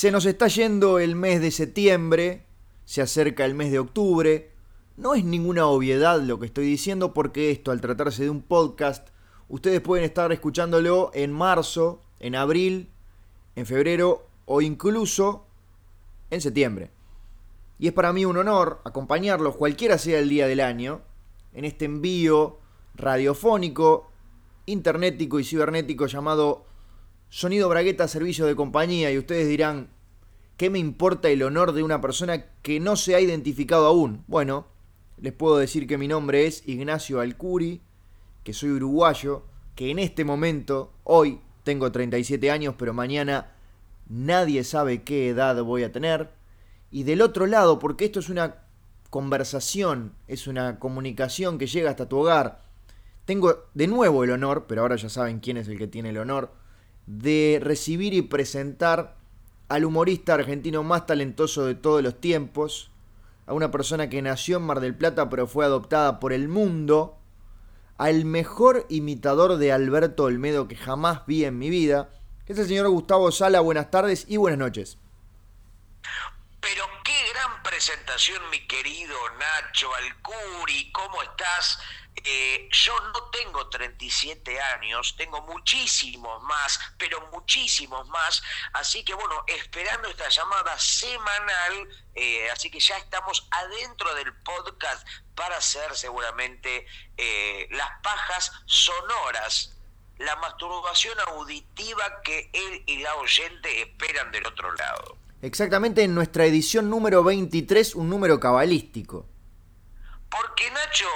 Se nos está yendo el mes de septiembre, se acerca el mes de octubre. No es ninguna obviedad lo que estoy diciendo porque esto, al tratarse de un podcast, ustedes pueden estar escuchándolo en marzo, en abril, en febrero o incluso en septiembre. Y es para mí un honor acompañarlos, cualquiera sea el día del año, en este envío radiofónico, internetico y cibernético llamado Sonido Bragueta Servicio de Compañía. Y ustedes dirán, ¿qué me importa el honor de una persona que no se ha identificado aún? Bueno, les puedo decir que mi nombre es Ignacio Alcuri, que soy uruguayo, que en este momento, hoy, tengo 37 años, pero mañana nadie sabe qué edad voy a tener. Y del otro lado, porque esto es una conversación, es una comunicación que llega hasta tu hogar, tengo de nuevo el honor, pero ahora ya saben quién es el que tiene el honor, de recibir y presentar al humorista argentino más talentoso de todos los tiempos, a una persona que nació en Mar del Plata pero fue adoptada por el mundo, al mejor imitador de Alberto Olmedo que jamás vi en mi vida, es el señor Gustavo Sala. Buenas tardes y buenas noches. Pero qué gran presentación, mi querido Nacho Alcuri, ¿cómo estás? Eh, yo no tengo 37 años, tengo muchísimos más, pero muchísimos más. Así que bueno, esperando esta llamada semanal, eh, así que ya estamos adentro del podcast para hacer seguramente eh, las pajas sonoras, la masturbación auditiva que él y la oyente esperan del otro lado. Exactamente en nuestra edición número 23, un número cabalístico. Porque Nacho,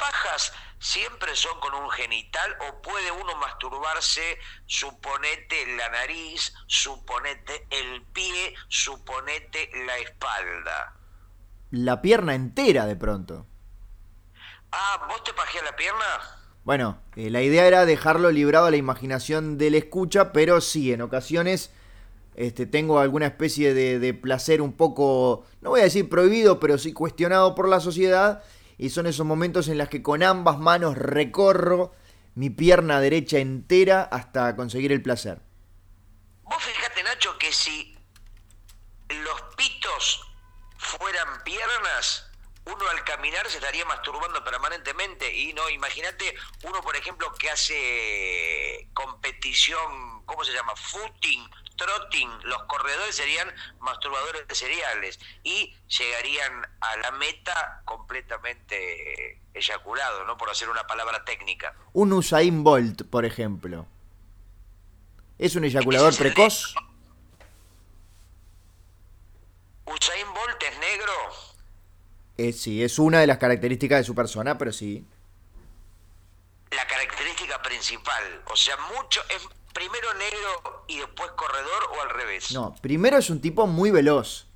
pajas siempre son con un genital o puede uno masturbarse, suponete la nariz, suponete el pie, suponete la espalda. La pierna entera de pronto. Ah, ¿vos te pajeas la pierna? Bueno, eh, la idea era dejarlo librado a la imaginación del escucha, pero sí, en ocasiones este, tengo alguna especie de, placer un poco, no voy a decir prohibido, pero sí cuestionado por la sociedad. Y son esos momentos en los que con ambas manos recorro mi pierna derecha entera hasta conseguir el placer. Vos fijate, Nacho, que si los pitos fueran piernas, uno al caminar se estaría masturbando permanentemente. Y no, imagínate uno, por ejemplo, que hace competición, ¿cómo se llama? Footing trotting, los corredores serían masturbadores seriales y llegarían a la meta completamente eyaculados, ¿no? Por hacer una palabra técnica. Un Usain Bolt, por ejemplo. ¿Es un eyaculador precoz? ¿Usain Bolt es negro? Eh, sí, es una de las características de su persona, pero sí. La característica principal, o sea, mucho es primero negro y después corredor o al revés? No, primero es un tipo muy veloz.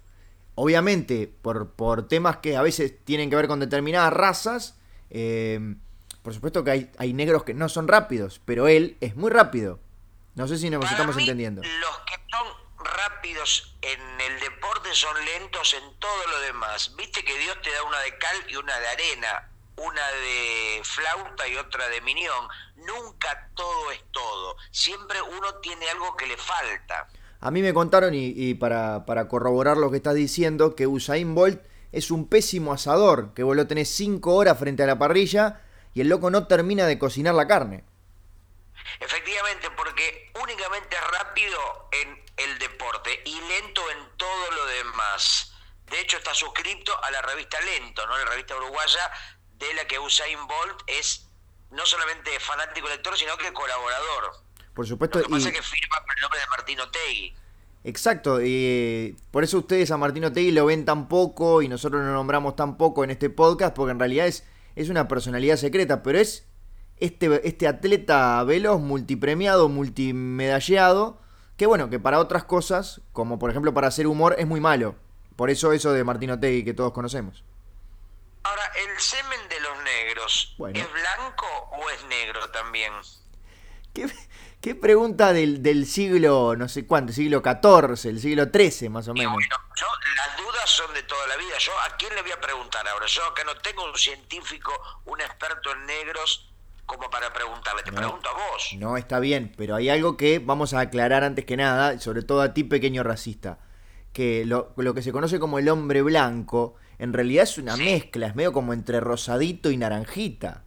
Obviamente, por, por temas que a veces tienen que ver con determinadas razas, eh, por supuesto que hay, hay, negros que no son rápidos, pero él es muy rápido. No sé si nos estamos entendiendo. Los que son rápidos en el deporte son lentos en todo lo demás. Viste que Dios te da una de cal y una de arena una de flauta y otra de minión. Nunca todo es todo. Siempre uno tiene algo que le falta. A mí me contaron, y, para, corroborar lo que estás diciendo, que Usain Bolt es un pésimo asador, que vos lo tenés cinco horas frente a la parrilla y el loco no termina de cocinar la carne. Efectivamente, porque únicamente es rápido en el deporte y lento en todo lo demás. De hecho, está suscrito a la revista Lento, ¿no? La revista uruguaya de la que Usain Bolt es no solamente fanático lector, sino que colaborador. Por supuesto. Lo que pasa es que firma con el nombre de Martín Otegui. Exacto, y por eso ustedes a Martín Otegui lo ven tan poco y nosotros lo nombramos tan poco en este podcast, porque en realidad es, es una personalidad secreta, pero es este, este atleta veloz, multipremiado, multimedallado, que bueno, que para otras cosas, como por ejemplo para hacer humor, es muy malo. Por eso eso de Martín Otegui que todos conocemos. Ahora, ¿el semen de los negros es blanco o es negro también? ¿Qué, pregunta del, siglo, no sé cuánto, siglo XIV, el siglo XIII más o menos? Bueno, yo, las dudas son de toda la vida. Yo, ¿a quién le voy a preguntar ahora? Yo acá no tengo un científico, un experto en negros, como para preguntarle, te pregunto a vos. No, está bien, pero hay algo que vamos a aclarar antes que nada, sobre todo a ti, pequeño racista, que lo, lo que se conoce como el hombre blanco, en realidad es una mezcla, es medio como entre rosadito y naranjita.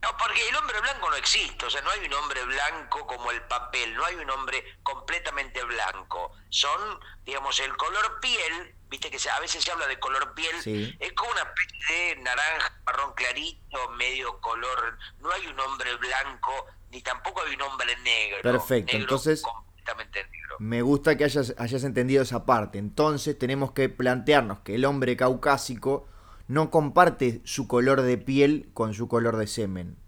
No, porque el hombre blanco no existe, o sea, no hay un hombre blanco como el papel, no hay un hombre completamente blanco. Son, digamos, el color piel, viste que a veces se habla de color piel, es como una especie de naranja, marrón clarito, medio color. No hay un hombre blanco, ni tampoco hay un hombre negro. Perfecto, entonces... Completamente negro. Me gusta que hayas, hayas entendido esa parte. Entonces tenemos que plantearnos que el hombre caucásico no comparte su color de piel con su color de semen.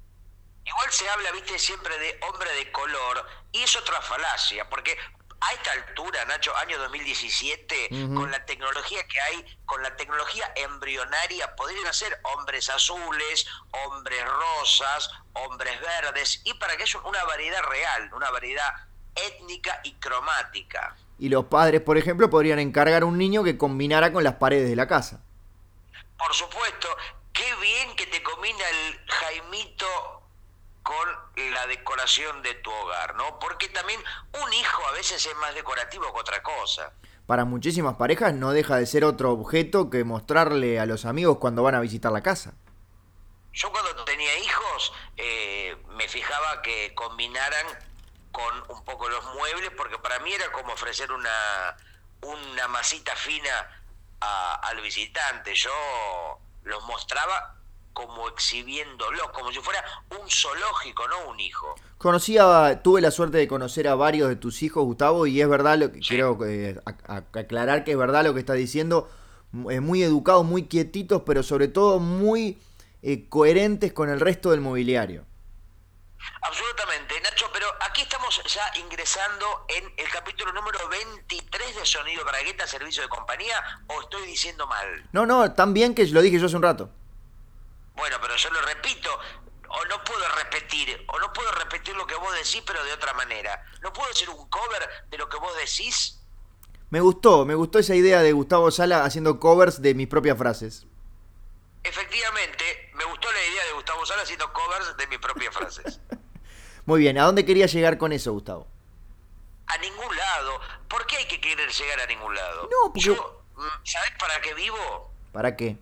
Igual se habla, viste, siempre de hombre de color, y es otra falacia, porque a esta altura, Nacho, año 2017, con la tecnología que hay, con la tecnología embrionaria, podrían ser hombres azules, hombres rosas, hombres verdes, y para que haya una variedad real, una variedad étnica y cromática. Y los padres, por ejemplo, podrían encargar a un niño que combinara con las paredes de la casa por supuesto, qué bien que te combina el Jaimito con la decoración de tu hogar, ¿no? Porque también un hijo a veces es más decorativo que otra cosa. Para muchísimas parejas no deja de ser otro objeto que mostrarle a los amigos cuando van a visitar la casa. Yo cuando tenía hijos eh, me fijaba que combinaran con un poco los muebles porque para mí era como ofrecer una, una masita fina al visitante. Yo los mostraba como exhibiéndolos, como si fuera un zoológico, no un hijo. Conocía, tuve la suerte de conocer a varios de tus hijos, Gustavo, y es verdad lo que quiero eh, aclarar que es verdad lo que está diciendo, eh, muy educados, muy quietitos, pero sobre todo muy eh, coherentes con el resto del mobiliario. Absolutamente, Nacho, pero aquí estamos ya ingresando en el capítulo número 23 de Sonido Bragueta, Servicio de Compañía, o estoy diciendo mal. No, no, tan bien que lo dije yo hace un rato. Bueno, pero yo lo repito, o no puedo repetir, o no puedo repetir lo que vos decís, pero de otra manera. ¿No puedo hacer un cover de lo que vos decís? Me gustó, me gustó esa idea de Gustavo Sala haciendo covers de mis propias frases. Efectivamente, me gustó la idea de Gustavo Sala haciendo covers de mis propias frases. Muy bien, ¿a dónde quería llegar con eso, Gustavo? A ningún lado. ¿Por qué hay que querer llegar a ningún lado? No, porque... Yo, mm, ¿sabes para qué vivo? ¿Para qué?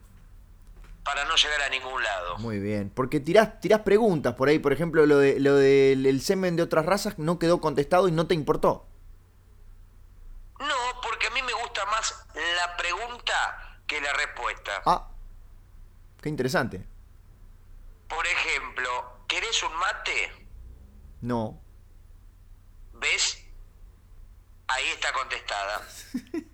Para no llegar a ningún lado. Muy bien, porque tirás, tirás preguntas por ahí, por ejemplo, lo, de, lo del semen de otras razas no quedó contestado y no te importó. No, porque a mí me gusta más la pregunta que la respuesta. Ah, qué interesante. Por ejemplo, ¿querés un mate? No. ¿Ves? Ahí está contestada.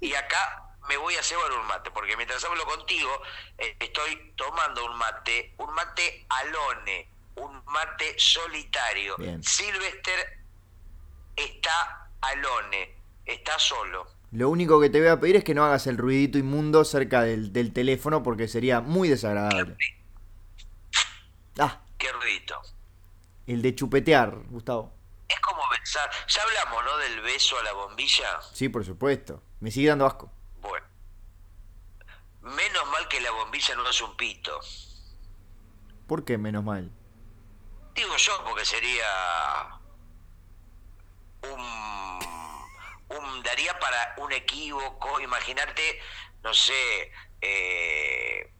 Y acá me voy a cebar un mate, porque mientras hablo contigo, eh, estoy tomando un mate, un mate alone, un mate solitario. Sylvester está alone, está solo. Lo único que te voy a pedir es que no hagas el ruidito inmundo cerca del, del teléfono porque sería muy desagradable. Ah. Qué ruidito. El de chupetear, Gustavo. Es como pensar. Ya hablamos, ¿no? Del beso a la bombilla. Sí, por supuesto. Me sigue dando asco. Bueno. Menos mal que la bombilla no es un pito. ¿Por qué menos mal? Digo yo, porque sería. Un. un daría para un equívoco. Imaginarte, no sé. Eh,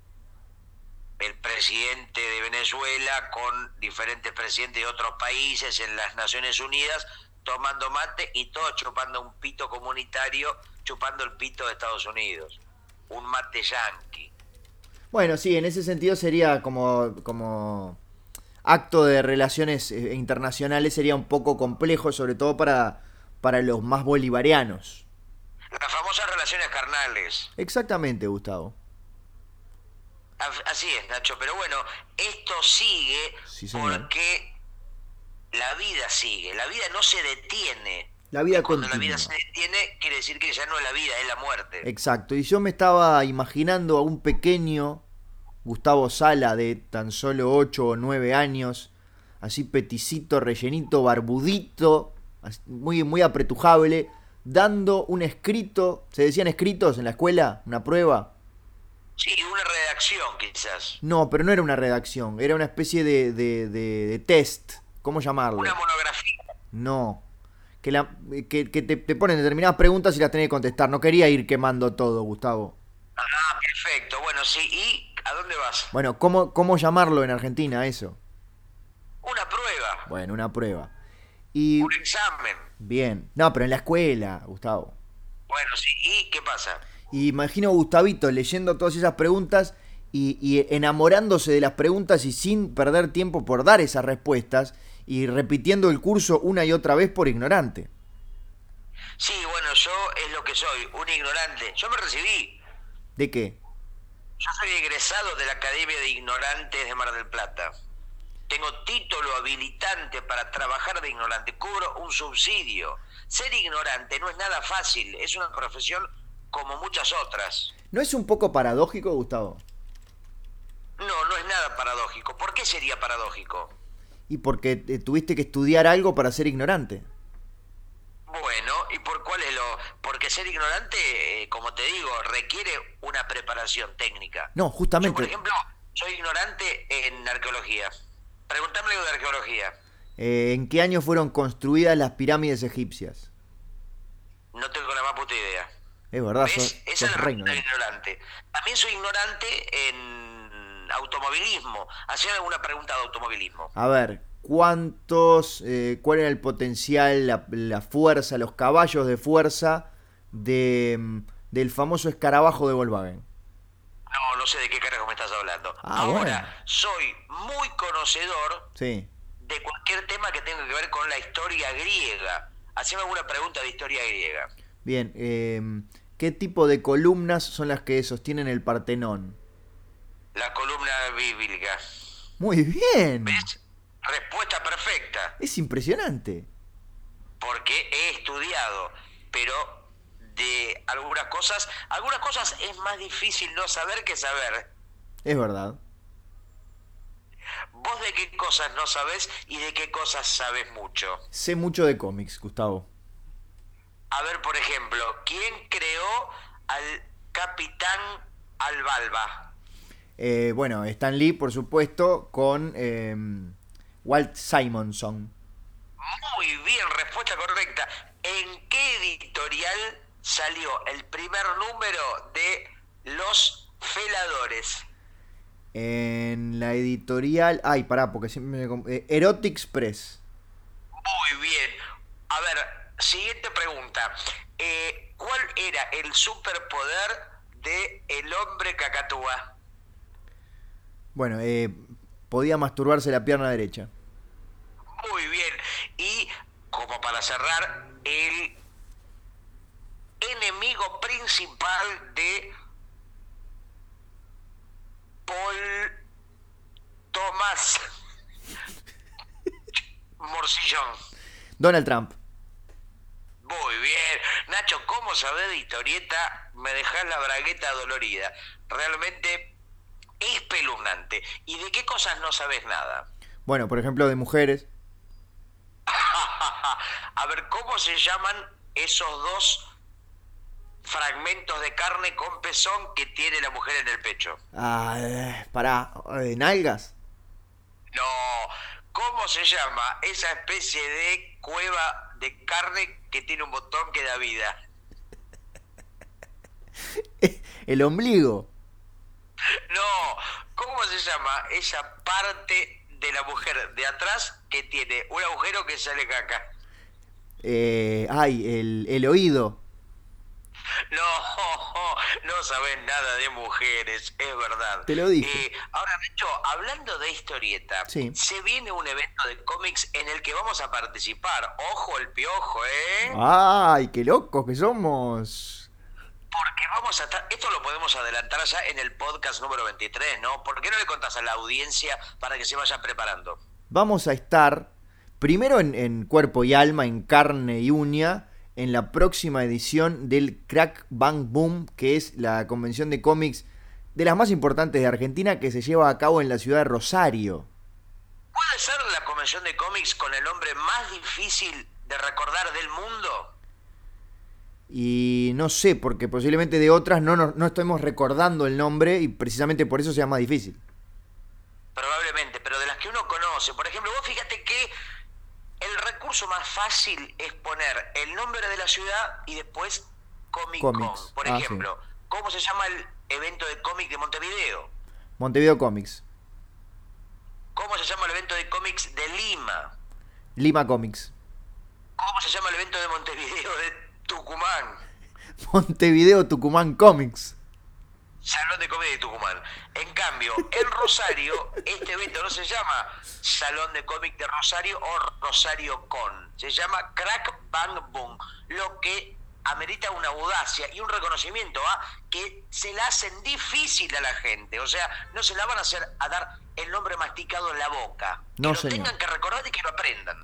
el presidente de Venezuela con diferentes presidentes de otros países en las Naciones Unidas tomando mate y todos chupando un pito comunitario, chupando el pito de Estados Unidos. Un mate yanqui. Bueno, sí, en ese sentido sería como, como acto de relaciones eh, internacionales, sería un poco complejo, sobre todo para, para los más bolivarianos. Las famosas relaciones carnales. Exactamente, Gustavo. Así es, Nacho, pero bueno, esto sigue porque la vida sigue, la vida no se detiene. La vida cuando la vida se detiene, quiere decir que ya no es la vida, es la muerte. Exacto, y yo me estaba imaginando a un pequeño Gustavo Sala de tan solo 8 o 9 años, así peticito, rellenito, barbudito, muy, muy apretujable, dando un escrito, ¿se decían escritos en la escuela? ¿Una prueba? Sí, una redacción quizás. No, pero no era una redacción, era una especie de, de, de- de test. ¿Cómo llamarlo? Una monografía. No. Que, la, que, que te, te ponen determinadas preguntas y las tenés que contestar. No quería ir quemando todo, Gustavo. Ah, perfecto. Bueno, sí. ¿Y a dónde vas? Bueno, ¿cómo, cómo llamarlo en Argentina eso? Una prueba. Bueno, una prueba. Y Un examen. bien. No, pero en la escuela, Gustavo. Bueno, sí. ¿Y qué pasa? Y imagino a Gustavito leyendo todas esas preguntas y, y enamorándose de las preguntas y sin perder tiempo por dar esas respuestas y repitiendo el curso una y otra vez por ignorante. Sí, bueno, yo es lo que soy, un ignorante. Yo me recibí. ¿De qué? Yo soy egresado de la Academia de Ignorantes de Mar del Plata. Tengo título habilitante para trabajar de ignorante. Cubro un subsidio. Ser ignorante no es nada fácil. Es una profesión como muchas otras. ¿No es un poco paradójico, Gustavo? No, no es nada paradójico. ¿Por qué sería paradójico? Y porque eh, tuviste que estudiar algo para ser ignorante. Bueno, ¿y por cuál es lo...? Porque ser ignorante, eh, como te digo, requiere una preparación técnica. No, Yo, por justamente. ejemplo, soy ignorante en arqueología. Pregúntame algo de arqueología. eh, ¿En qué año fueron construidas las pirámides egipcias? No tengo la más puta idea. Es verdad, ¿Ves? sos, Esa es sos la ignorante. También soy ignorante en automovilismo. Hacían alguna pregunta de automovilismo. A ver, ¿cuántos, eh, cuál era el potencial, la, la fuerza, los caballos de fuerza de, mm, del famoso escarabajo de Volkswagen? No, no sé de qué carajo me estás hablando. Ah, Ahora, bueno. soy muy conocedor Sí. de cualquier tema que tenga que ver con la historia griega. Haceme alguna pregunta de historia griega. Bien, eh, ¿qué tipo de columnas son las que sostienen el Partenón? La columna bíblica. Muy bien. ¿Ves? Respuesta perfecta. Es impresionante. Porque he estudiado, pero de algunas cosas, algunas cosas es más difícil no saber que saber. Es verdad. ¿Vos de qué cosas no sabés y de qué cosas sabes mucho? Sé mucho de cómics, Gustavo. A ver, por ejemplo, ¿quién creó al capitán Albalba? Eh, bueno, Stan Lee, por supuesto, con eh, Walt Simonson. Muy bien, respuesta correcta. ¿En qué editorial salió el primer número de Los Feladores? En la editorial. Ay, pará, porque siempre me. eh, Erotics Press. Muy bien. A ver, siguiente pregunta. Eh, ¿Cuál era el superpoder de el hombre cacatúa? Bueno, eh, podía masturbarse la pierna derecha. Muy bien. Y como para cerrar, el enemigo principal de Paul Thomas Morcillón. Donald Trump. Muy bien. Nacho, ¿cómo sabés de historieta? Me dejás la bragueta dolorida. Realmente espeluznante. ¿Y de qué cosas no sabes nada? Bueno, por ejemplo, de mujeres. A ver, ¿cómo se llaman esos dos fragmentos de carne con pezón que tiene la mujer en el pecho? Ah, eh, pará. eh, ¿Nalgas? No, ¿cómo se llama esa especie de cueva de carne que tiene un botón que da vida? El ombligo. No, ¿cómo se llama esa parte de la mujer de atrás que tiene un agujero que sale caca? Eh, ay, el, el oído. No, no sabes nada de mujeres, es verdad. Te lo dije. Eh, ahora, Nacho, hablando de historieta, Sí. se viene un evento de cómics en el que vamos a participar. Ojo el piojo, ¿eh? Ay, qué locos que somos. Porque vamos a estar... Esto lo podemos adelantar ya en el podcast número 23, ¿no? ¿Por qué no le contás a la audiencia para que se vaya preparando? Vamos a estar primero en, en cuerpo y alma, en carne y uña, en la próxima edición del Crack Bang Boom, que es la convención de cómics de las más importantes de Argentina que se lleva a cabo en la ciudad de Rosario. ¿Puede ser la convención de cómics con el nombre más difícil de recordar del mundo? Y no sé, porque posiblemente de otras no, no, no estemos recordando el nombre y precisamente por eso sea más difícil. Probablemente, pero de las que uno conoce, por ejemplo, vos fíjate que el recurso más fácil es poner el nombre de la ciudad y después Comic Con. Por ah, ejemplo, ¿cómo se llama el evento de cómic de Montevideo? Montevideo Comics. ¿Cómo se llama el evento de cómics de Lima? Lima Comics. ¿Cómo se llama el evento de Montevideo de Tucumán? Montevideo Tucumán Comics. Salón de Comedia de Tucumán. En cambio, en Rosario, este evento no se llama Salón de Cómic de Rosario o Rosario Con. Se llama Crack Bang Boom. Lo que amerita una audacia y un reconocimiento a ¿ah? que se la hacen difícil a la gente. O sea, no se la van a hacer a dar el nombre masticado en la boca. No, que lo tengan que recordar y que lo aprendan.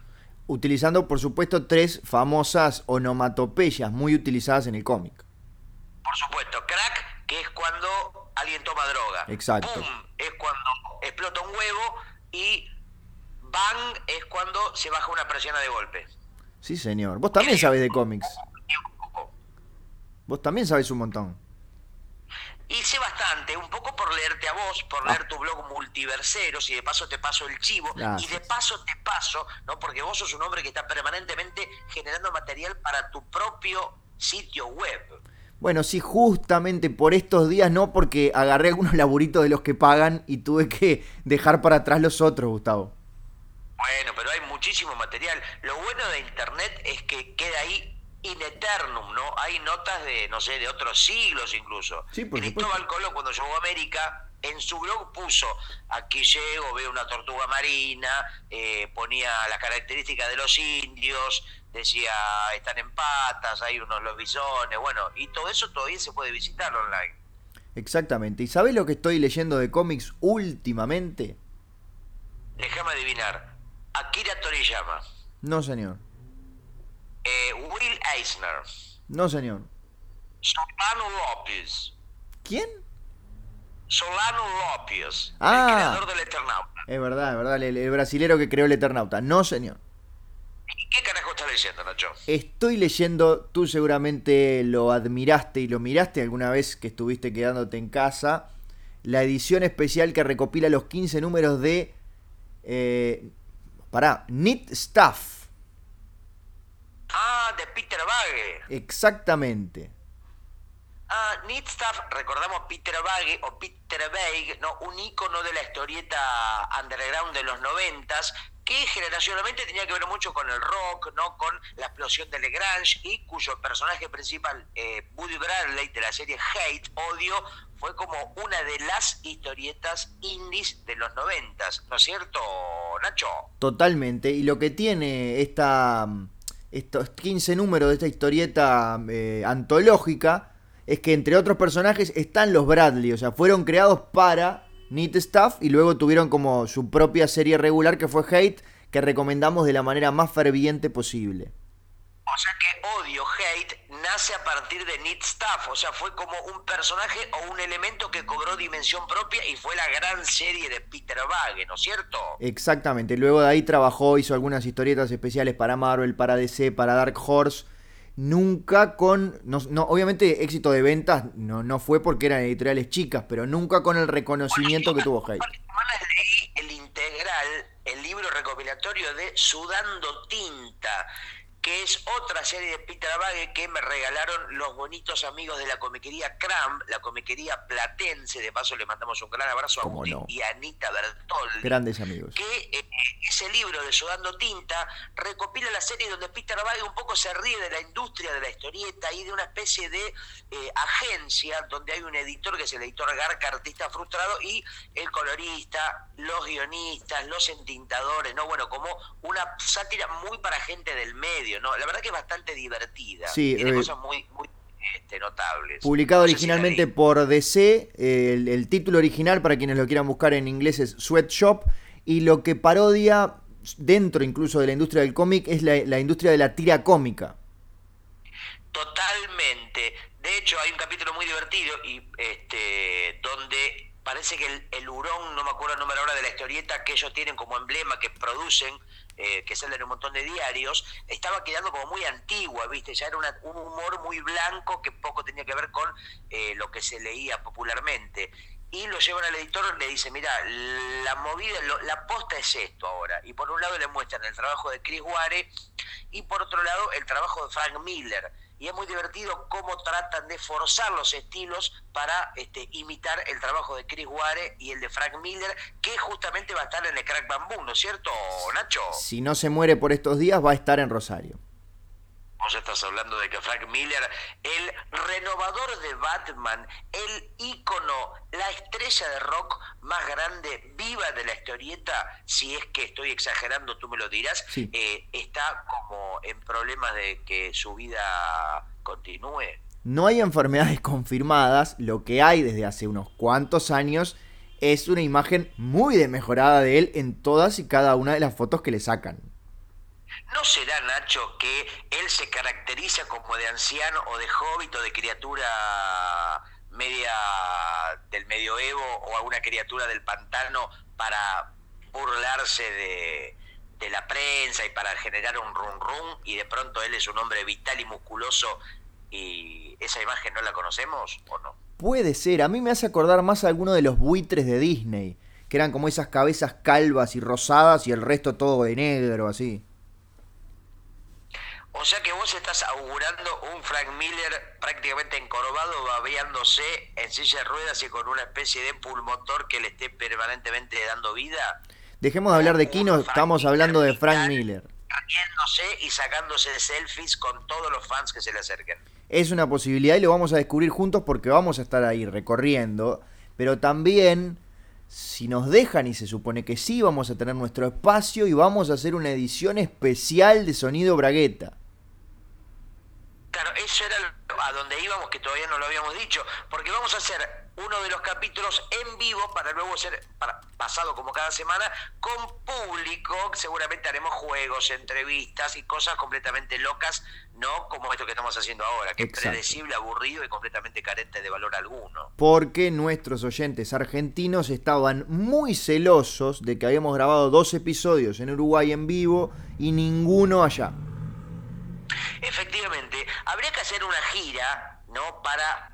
Utilizando, por supuesto, tres famosas onomatopeyas muy utilizadas en el cómic. Por supuesto, crack, que es cuando alguien toma droga. Exacto. Boom es cuando explota un huevo y bang es cuando se baja una presión de golpe. Sí, señor. Vos también sabes de cómics. Vos también sabes un montón. Sé bastante, un poco por leerte a vos, por leer tu blog Multiverseros, y de paso te paso el chivo, y de paso te paso, ¿no? Porque vos sos un hombre que está permanentemente generando material para tu propio sitio web. Bueno, sí, justamente por estos días no, porque agarré algunos laburitos de los que pagan y tuve que dejar para atrás los otros, Gustavo. Bueno, pero hay muchísimo material. Lo bueno de Internet es que queda ahí in eternum, ¿no? Hay notas de, no sé, de otros siglos incluso. Sí, por Cristóbal Colón, cuando llegó a América, en su blog puso, aquí llego, veo una tortuga marina, eh, ponía las características de los indios, decía, están en patas, hay unos los bisones, bueno, y todo eso todavía se puede visitar online. Exactamente. ¿Y sabes lo que estoy leyendo de cómics últimamente? Déjame adivinar. Akira Toriyama. No, señor. Eh, Will Eisner. No, señor. Solano López. ¿Quién? Solano López, ah, el creador del Eternauta. Es verdad, es verdad, el, brasilero que creó el Eternauta. No, señor. ¿Qué carajo estás leyendo, Nacho? Estoy leyendo, tú seguramente lo admiraste y lo miraste alguna vez que estuviste quedándote en casa, la edición especial que recopila los 15 números de... Eh, pará, Knit Stuff Ah, de Peter Bagge. Exactamente. Ah, Stuff, recordamos Peter Bagge o Peter Bagge, ¿no? un ícono de la historieta underground de los noventas, que generacionalmente tenía que ver mucho con el rock, ¿no? con la explosión de Legrange, y cuyo personaje principal, eh, Woody Bradley, de la serie Hate, Odio, fue como una de las historietas indies de los noventas, ¿no es cierto, Nacho? Totalmente, y lo que tiene esta estos 15 números de esta historieta eh, antológica es que entre otros personajes están los Bradley, o sea, fueron creados para Neat Stuff y luego tuvieron como su propia serie regular que fue Hate, que recomendamos de la manera más ferviente posible. O sea que Odio, Hate, nace a partir de Need Stuff, o sea, fue como un personaje o un elemento que cobró dimensión propia y fue la gran serie de Peter Bagge, ¿no es cierto? Exactamente, luego de ahí trabajó, hizo algunas historietas especiales para Marvel, para DC, para Dark Horse, nunca con, no, obviamente éxito de ventas no, no fue porque eran editoriales chicas, pero nunca con el reconocimiento que tuvo Hate. leí el integral, el libro recopilatorio de Sudando Tinta que es otra serie de Peter Bagge que me regalaron los bonitos amigos de la comiquería Cram, la comiquería platense, de paso le mandamos un gran abrazo a Agustín y a Anita Bertol. Grandes amigos. Que eh, ese libro de Sudando Tinta recopila la serie donde Peter Bagge un poco se ríe de la industria de la historieta y de una especie de eh, agencia donde hay un editor que es el editor Garca, artista frustrado, y el colorista, los guionistas, los entintadores, ¿no? Bueno, como una sátira muy para gente del medio la verdad que es bastante divertida. Tiene eh, cosas muy, este, notables. Publicado originalmente por DC, el, título original para quienes lo quieran buscar en inglés es Sweatshop y lo que parodia dentro incluso de la industria del cómic es la, industria de la tira cómica. Totalmente. De hecho, hay un capítulo muy divertido y este donde parece que el, el, hurón, no me acuerdo el número ahora de la historieta que ellos tienen como emblema, que producen, eh, que salen en un montón de diarios, estaba quedando como muy antigua, ¿viste? Ya era un humor muy blanco que poco tenía que ver con eh, lo que se leía popularmente. Y lo llevan al editor, le dice, mira, la movida, la posta es esto ahora. Y por un lado le muestran el trabajo de Chris Ware y por otro lado el trabajo de Frank Miller y es muy divertido cómo tratan de forzar los estilos para este, imitar el trabajo de Chris Ware y el de Frank Miller, que justamente va a estar en el Crack Bamboo, ¿no es cierto, Nacho? Si no se muere por estos días, va a estar en Rosario. Vos estás hablando de que Frank Miller, el renovador de Batman, el ícono, la estrella de rock más grande, viva de la historieta, si es que estoy exagerando, tú me lo dirás, eh, está como en problemas de que su vida continúe. No hay enfermedades confirmadas, lo que hay desde hace unos cuantos años es una imagen muy demejorada de él en todas y cada una de las fotos que le sacan. ¿No será, Nacho, que él se caracteriza como de anciano o de hobbit o de criatura media del medioevo o alguna criatura del pantano para burlarse de, la prensa y para generar un rum rum y de pronto él es un hombre vital y musculoso y esa imagen no la conocemos o no? Puede ser, a mí me hace acordar más a alguno de los buitres de Disney, que eran como esas cabezas calvas y rosadas y el resto todo de negro, así. O sea que vos estás augurando un Frank Miller prácticamente encorvado, babeándose en silla de ruedas y con una especie de pulmotor que le esté permanentemente dando vida. Dejemos de hablar de Kino, estamos hablando de Frank Miller. Riéndose y sacándose selfies con todos los fans que se le acerquen. Es una posibilidad y lo vamos a descubrir juntos porque vamos a estar ahí recorriendo. Pero también, si nos dejan, y se supone que sí, vamos a tener nuestro espacio y vamos a hacer una edición especial de Sonido Bragueta. Eso era a donde íbamos, que todavía no lo habíamos dicho, porque vamos a hacer uno de los capítulos en vivo para luego ser pasado como cada semana con público. Seguramente haremos juegos, entrevistas y cosas completamente locas, no como esto que estamos haciendo ahora, que es predecible, aburrido y completamente carente de valor alguno. Porque nuestros oyentes argentinos estaban muy celosos de que habíamos grabado dos episodios en Uruguay en vivo y ninguno allá. Efectivamente, habría que hacer una gira, ¿no? Para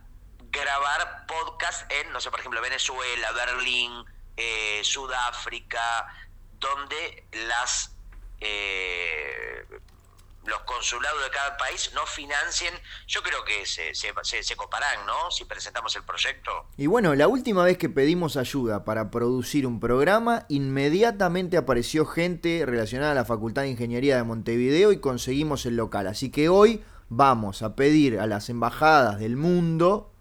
grabar podcast en, no sé, por ejemplo, Venezuela, Berlín, eh, Sudáfrica, donde las eh, los consulados de cada país no financien, yo creo que se, se, se, coparán, ¿no? Si presentamos el proyecto. Y bueno, la última vez que pedimos ayuda para producir un programa, inmediatamente apareció gente relacionada a la Facultad de Ingeniería de Montevideo y conseguimos el local. Así que hoy vamos a pedir a las embajadas del mundo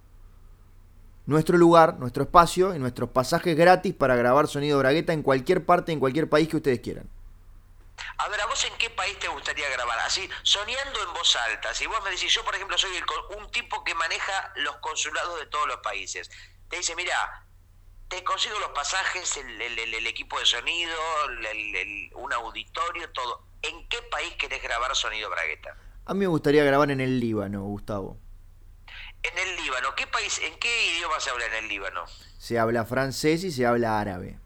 nuestro lugar, nuestro espacio y nuestros pasajes gratis para grabar sonido bragueta en cualquier parte, en cualquier país que ustedes quieran. A ver, ¿a vos en qué país te gustaría grabar? Así, soñando en voz alta. Si vos me decís, yo por ejemplo soy un tipo que maneja los consulados de todos los países. Te dice, mira, te consigo los pasajes, el, equipo de sonido, un auditorio, todo. ¿En qué país querés grabar sonido bragueta? A mí me gustaría grabar en el Líbano, Gustavo. En el Líbano, ¿qué país, en qué idioma se habla en el Líbano? Se habla francés y se habla árabe.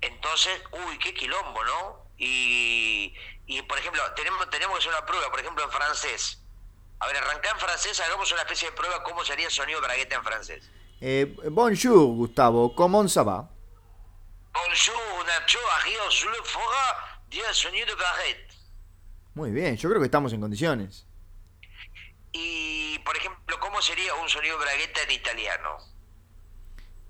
Entonces, uy, qué quilombo, ¿no? Y, y por ejemplo, tenemos, tenemos que hacer una prueba, por ejemplo, en francés. A ver, arrancá en francés, hagamos una especie de prueba cómo sería el sonido bragueta en francés. Eh, bonjour, Gustavo, ¿cómo ça va? Bonjour, Nacho, sur le fora de sonido bragueta. Muy bien, yo creo que estamos en condiciones. Y, por ejemplo, ¿cómo sería un sonido bragueta en italiano?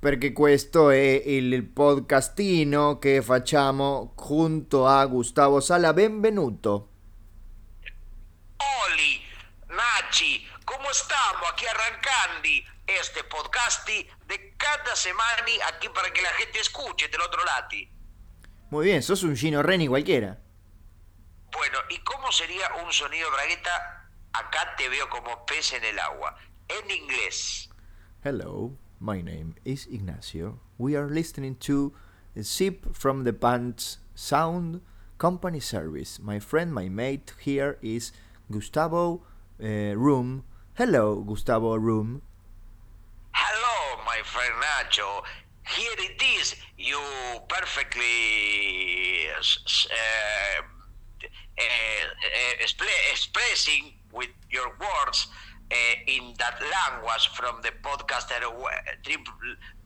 Perché questo è il podcastino che facciamo junto a Gustavo Sala. Benvenuto. Oli, Nachi, come stiamo? Aquí arrancando este podcast de cada semana aquí para que la gente escuche del otro lado. Muy bien, sos un Gino Reni cualquiera. Bueno, ¿y cómo sería un sonido bragueta? Acá te veo como pez en el agua. En inglés. Hello. My name is Ignacio. We are listening to a Sip from the Pants Sound Company Service. My friend, my mate here is Gustavo uh, Room. Hello, Gustavo Room. Hello, my friend Nacho. Here it is. You perfectly uh, uh, expressing with your words uh, in that language from the podcaster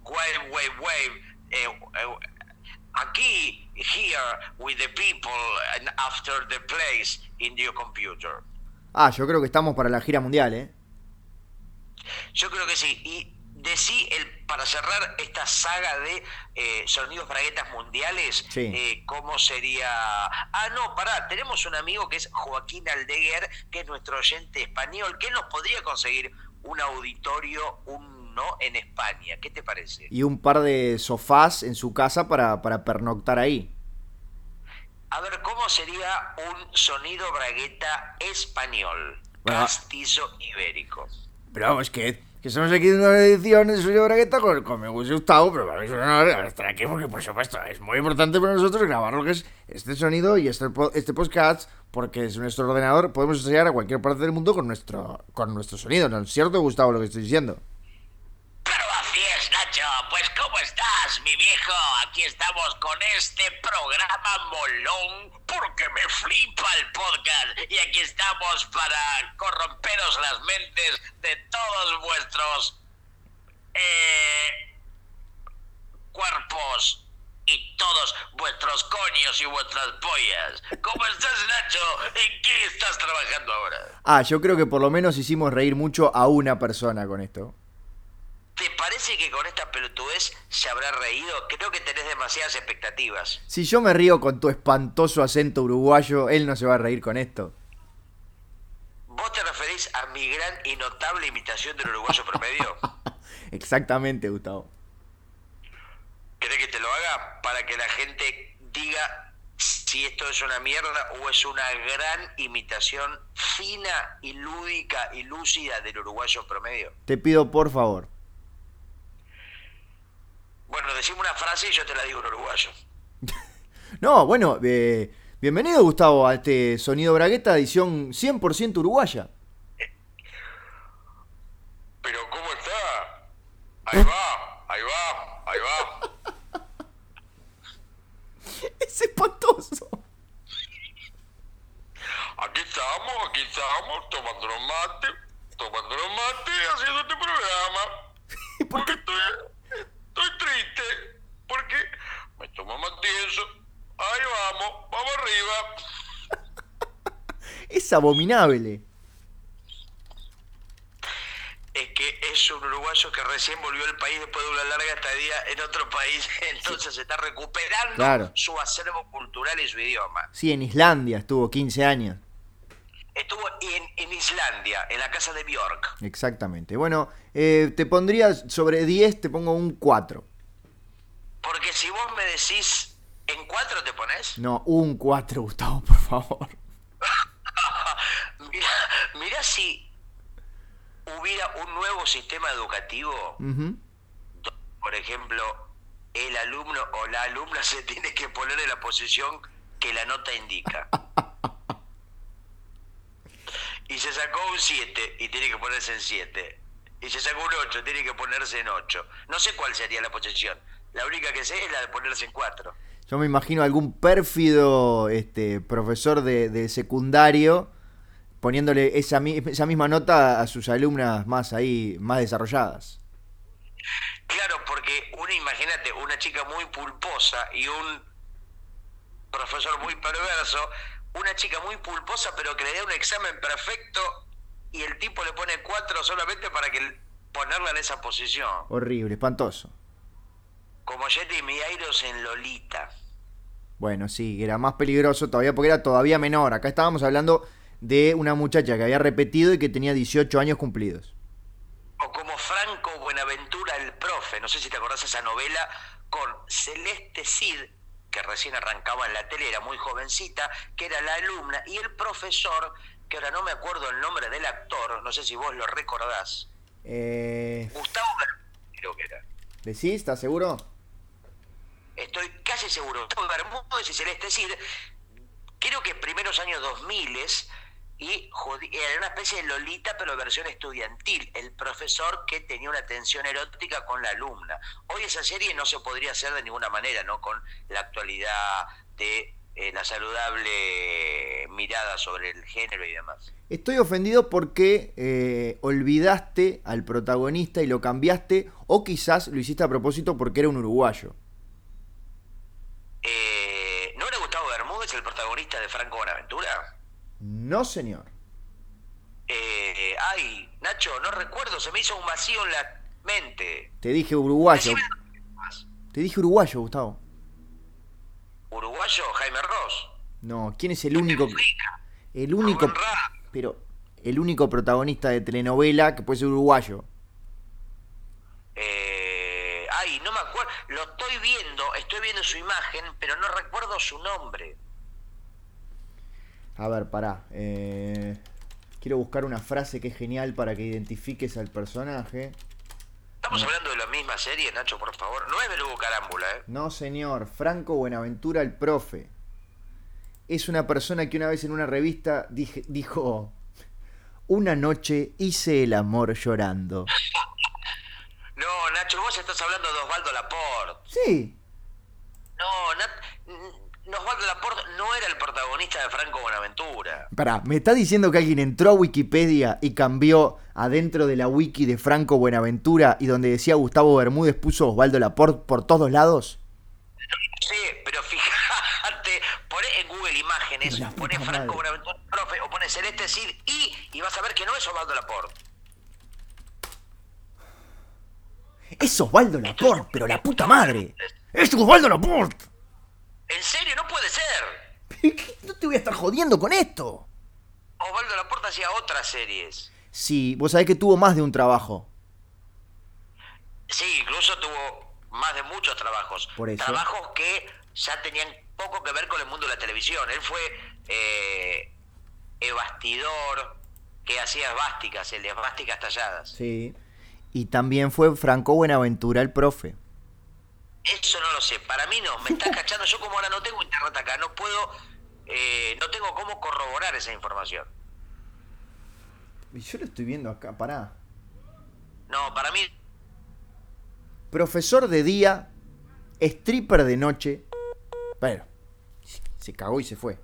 Wave Wave Wave. aquí, here, with the people, and after the place in your computer. Ah, yo creo que estamos para la gira mundial, ¿eh? Yo creo que sí. Y decí, el, para cerrar esta saga de eh, sonidos braguetas mundiales, Sí. eh, ¿cómo sería? Ah, no, pará, tenemos un amigo que es Joaquín Aldeguer, que es nuestro oyente español, que nos podría conseguir un auditorio, un no, en España. ¿Qué te parece? Y un par de sofás en su casa para, para pernoctar ahí. A ver, ¿cómo sería un sonido bragueta español? Bueno. Castizo ibérico. Pero vamos, que, que estamos aquí en una edición de Suyo Bragueta con, con me hubiese gustado, pero para mí es un honor estar aquí porque, por supuesto, es muy importante para nosotros grabar lo que es este sonido y este, este podcast, porque es nuestro ordenador, podemos enseñar a cualquier parte del mundo con nuestro, con nuestro sonido, ¿no es cierto, Gustavo, lo que estoy diciendo? Mi viejo? Aquí estamos con este programa molón porque me flipa el podcast. Y aquí estamos para corromperos las mentes de todos vuestros eh, cuerpos y todos vuestros coños y vuestras pollas. ¿Cómo estás, Nacho? ¿En qué estás trabajando ahora? Ah, yo creo que por lo menos hicimos reír mucho a una persona con esto. ¿Te parece que con esta pelotudez se habrá reído? Creo que tenés demasiadas expectativas. Si yo me río con tu espantoso acento uruguayo, él no se va a reír con esto. ¿Vos te referís a mi gran y notable imitación del uruguayo promedio? Exactamente, Gustavo. ¿Querés que te lo haga para que la gente diga si esto es una mierda o es una gran imitación fina y lúdica y lúcida del uruguayo promedio? Te pido por favor. Bueno, decime una frase y yo te la digo en uruguayo. No, bueno, eh, bienvenido Gustavo a este Sonido Bragueta edición 100% uruguaya. Pero ¿cómo está? Ahí va, ahí va, ahí va. Es espantoso. Aquí estamos, aquí estamos, tomando un mate, tomando un mate, haciendo este programa. Porque estoy, estoy triste, porque más tieso. Ahí vamos, vamos arriba. Es abominable. Es que es un uruguayo que recién volvió al país después de una larga estadía en otro país, entonces está recuperando Claro. su acervo cultural y su idioma. Sí, en Islandia estuvo 15 años. Estuvo en, en Islandia, en la casa de Bjork. Exactamente. Bueno, eh, te pondría sobre 10, te pongo un 4. Porque si vos me decís, ¿en cuatro te pones? No, un 4, Gustavo, por favor. Mira, si hubiera un nuevo sistema educativo, por ejemplo, el alumno o la alumna se tiene que poner en la posición que la nota indica. Y se sacó un 7 y tiene que ponerse en 7. Y se sacó un 8, tiene que ponerse en 8. No sé cuál sería la posición. La única que sé es la de ponerse en 4. Yo me imagino algún pérfido este, profesor de, de secundario poniéndole esa, esa misma nota a sus alumnas más ahí, más desarrolladas. Claro, porque una, imagínate, una chica muy pulposa y un profesor muy perverso, una chica muy pulposa pero que le da un examen perfecto y el tipo le pone cuatro solamente para que ponerla en esa posición. Horrible, espantoso. Como Jetty Miairos en Lolita. Bueno, sí, era más peligroso todavía porque era todavía menor. Acá estábamos hablando de una muchacha que había repetido y que tenía 18 años cumplidos. O como Franco Buenaventura el profe, no sé si te acordás esa novela con Celeste Cid, que recién arrancaba en la tele, era muy jovencita, que era la alumna, y el profesor, que ahora no me acuerdo el nombre del actor, no sé si vos lo recordás, Eh, Gustavo creo que era. ¿Decís? ¿Estás seguro? Estoy casi seguro. Gustavo Bermúdez y Celeste Cid, creo que primeros años 2000 y era una especie de Lolita pero versión estudiantil, el profesor que tenía una tensión erótica con la alumna. Hoy esa serie no se podría hacer de ninguna manera, ¿no? Con la actualidad de eh, la saludable mirada sobre el género y demás. Estoy ofendido porque eh, olvidaste al protagonista y lo cambiaste, o quizás lo hiciste a propósito porque era un uruguayo. Eh, ¿No era Gustavo Bermúdez el protagonista de Franco Buenaventura? No, señor. Eh, ay, Nacho, no recuerdo, se me hizo un vacío en la mente. Te dije uruguayo. Te dije uruguayo, Gustavo. ¿Uruguayo? Jaime Ross. No, ¿quién es el único? El único. Pero el único protagonista de telenovela que puede ser uruguayo. Eh, ay, no me acuerdo. Lo estoy viendo, estoy viendo su imagen, pero no recuerdo su nombre. A ver, pará. Eh, quiero buscar una frase que es genial para que identifiques al personaje. Estamos hablando de la misma serie, Nacho, por favor. No es Belugo Carámbula, ¿eh? No, señor. Franco Buenaventura, el profe. Es una persona que una vez en una revista dijo: Una noche hice el amor llorando. no, Nacho, vos estás hablando de Osvaldo Laporte. Sí. No, Nat Osvaldo Laporte no era el protagonista de Franco Buenaventura. Pará, ¿me está diciendo que alguien entró a Wikipedia y cambió adentro de la wiki de Franco Buenaventura y donde decía Gustavo Bermúdez puso Osvaldo Laporte por todos lados? Sí, pero fíjate, poné en Google Imágenes, poné Franco Buenaventura, profe, o poné Celeste Cid y, y vas a ver que no es Osvaldo Laporte. Es Osvaldo Laporte, pero la puta madre. ¡Es Osvaldo Laporte! ¿En serio? No puede ser. No te voy a estar jodiendo con esto. Osvaldo Laporta hacía otras series. Sí, vos sabés que tuvo más de un trabajo. Sí, incluso tuvo más de muchos trabajos. Por eso. Trabajos que ya tenían poco que ver con el mundo de la televisión. Él fue eh, bastidor que hacía esvásticas, el de esvásticas talladas. Sí. Y también fue Franco Buenaventura el profe. Eso no lo sé. Para mí no. Me estás cachando. Yo como ahora no tengo internet acá, no puedo, eh, no tengo cómo corroborar esa información. Yo lo estoy viendo acá, pará. No, para mí. Profesor de día, stripper de noche. Pero, se cagó y se fue.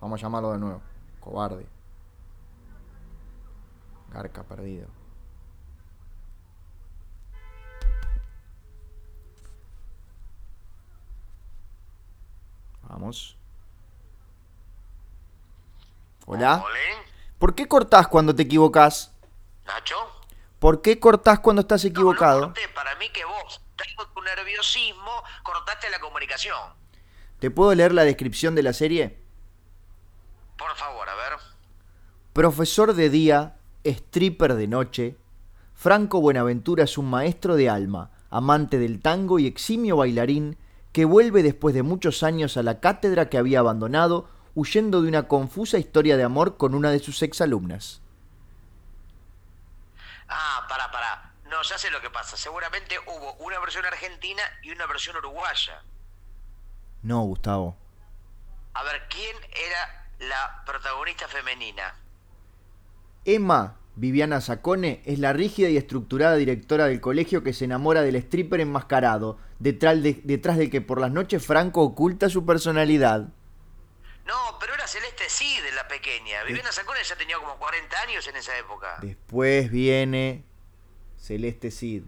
Vamos a llamarlo de nuevo. Cobarde. Garca perdido. Vamos. Hola. ¿Por qué cortás cuando te equivocas? Nacho. ¿Por qué cortás cuando estás equivocado? Para mí que vos, tengo tu nerviosismo, cortaste la comunicación. ¿Te puedo leer la descripción de la serie? Por favor, a ver. Profesor de día, stripper de noche, Franco Buenaventura es un maestro de alma, amante del tango y eximio bailarín que vuelve después de muchos años a la cátedra que había abandonado, huyendo de una confusa historia de amor con una de sus exalumnas. Ah, para, para. No, ya sé lo que pasa. Seguramente hubo una versión argentina y una versión uruguaya. No, Gustavo. A ver, ¿quién era la protagonista femenina? Emma Viviana Sacone es la rígida y estructurada directora del colegio que se enamora del stripper enmascarado, detrás, de, detrás del que por las noches Franco oculta su personalidad. No, pero era Celeste Cid la pequeña. Viviana Sacone ya tenía como 40 años en esa época. Después viene Celeste Cid.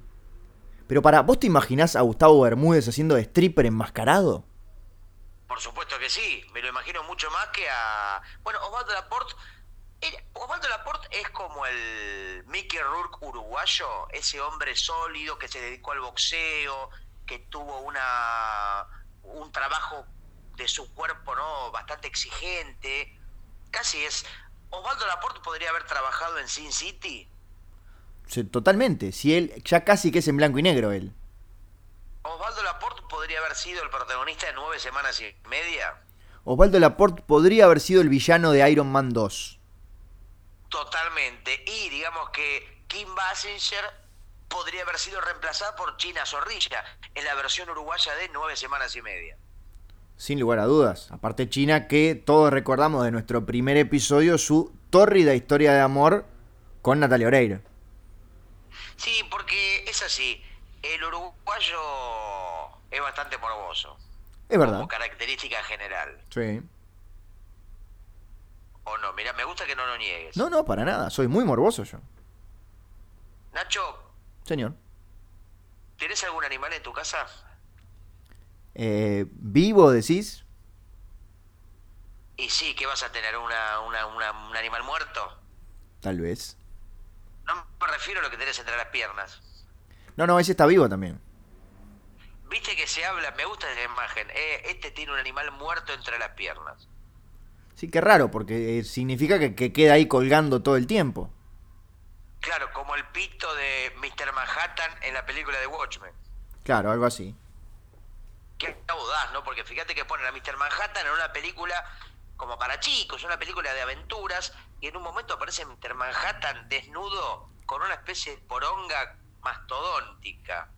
Pero para, ¿vos te imaginás a Gustavo Bermúdez haciendo de stripper enmascarado? Por supuesto que sí, me lo imagino mucho más que a... Bueno, Osvaldo Laporte Osvaldo Laporte es como el Mickey Rourke uruguayo, ese hombre sólido que se dedicó al boxeo, que tuvo una un trabajo de su cuerpo no bastante exigente. Casi es. Osvaldo Laporte podría haber trabajado en Sin City. totalmente. Si él ya casi que es en blanco y negro él. Osvaldo Laporte podría haber sido el protagonista de nueve semanas y media. Osvaldo Laporte podría haber sido el villano de Iron Man 2. Totalmente. Y digamos que Kim Basinger podría haber sido reemplazada por China Zorrilla en la versión uruguaya de nueve semanas y media. Sin lugar a dudas. Aparte China que todos recordamos de nuestro primer episodio su tórrida historia de amor con Natalia Oreiro. Sí, porque es así. El uruguayo es bastante morboso. Es verdad. Como característica general. Sí. O no, mira, me gusta que no lo niegues. No, no, para nada. Soy muy morboso yo. Nacho, Señor. ¿tienes algún animal en tu casa? Eh, ¿Vivo, decís? Y sí, ¿qué vas a tener? Una, una- una- ¿Un animal muerto? Tal vez. No me refiero a lo que tenés entre las piernas. No, no, ese está vivo también. Viste que se habla, me gusta esa imagen. eh, este tiene un animal muerto entre las piernas. Sí, qué raro, porque eh, significa que, que queda ahí colgando todo el tiempo. Claro, como el pito de Mr. Manhattan en la película de Watchmen. Claro, algo así. Qué audaz, ¿no? Porque fíjate que ponen a Mr. Manhattan en una película como para chicos, una película de aventuras, y en un momento aparece Mr. Manhattan desnudo con una especie de poronga mastodóntica.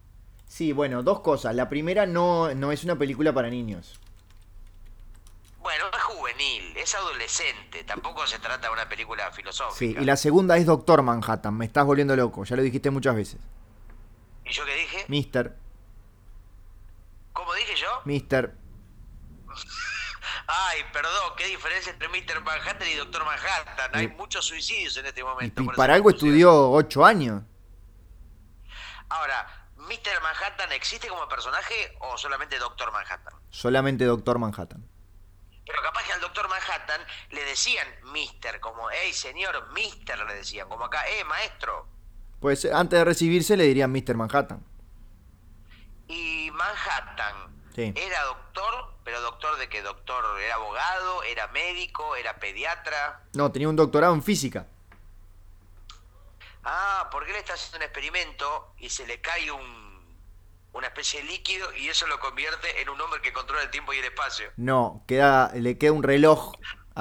Sí, bueno, dos cosas. La primera no, no es una película para niños. Bueno, es juvenil, es adolescente, tampoco se trata de una película Sí, filosófica. y la segunda es Doctor Manhattan. Me estás volviendo loco, ya lo dijiste muchas veces. ¿Y yo qué dije? Mister, ¿Cómo dije yo? Mister. Ay, perdón, qué diferencia entre Mr. Manhattan y Doctor Manhattan. Hay Y- muchos suicidios en este momento. y por para algo estudió ocho años. Ahora, ¿Mr. Manhattan existe como personaje o solamente Doctor Manhattan? Solamente Doctor Manhattan. Pero capaz que al Doctor Manhattan le decían Mister, como, hey señor, Mister le decían, como acá, eh maestro. Pues eh, antes de recibirse le dirían Mr. Manhattan. Y Manhattan Sí. era doctor, pero doctor de qué? Doctor, era abogado, era médico, era pediatra. No, tenía un doctorado en física. Ah, porque él está haciendo un experimento y se le cae un, una especie de líquido y eso lo convierte en un hombre que controla el tiempo y el espacio. No, queda, le queda un reloj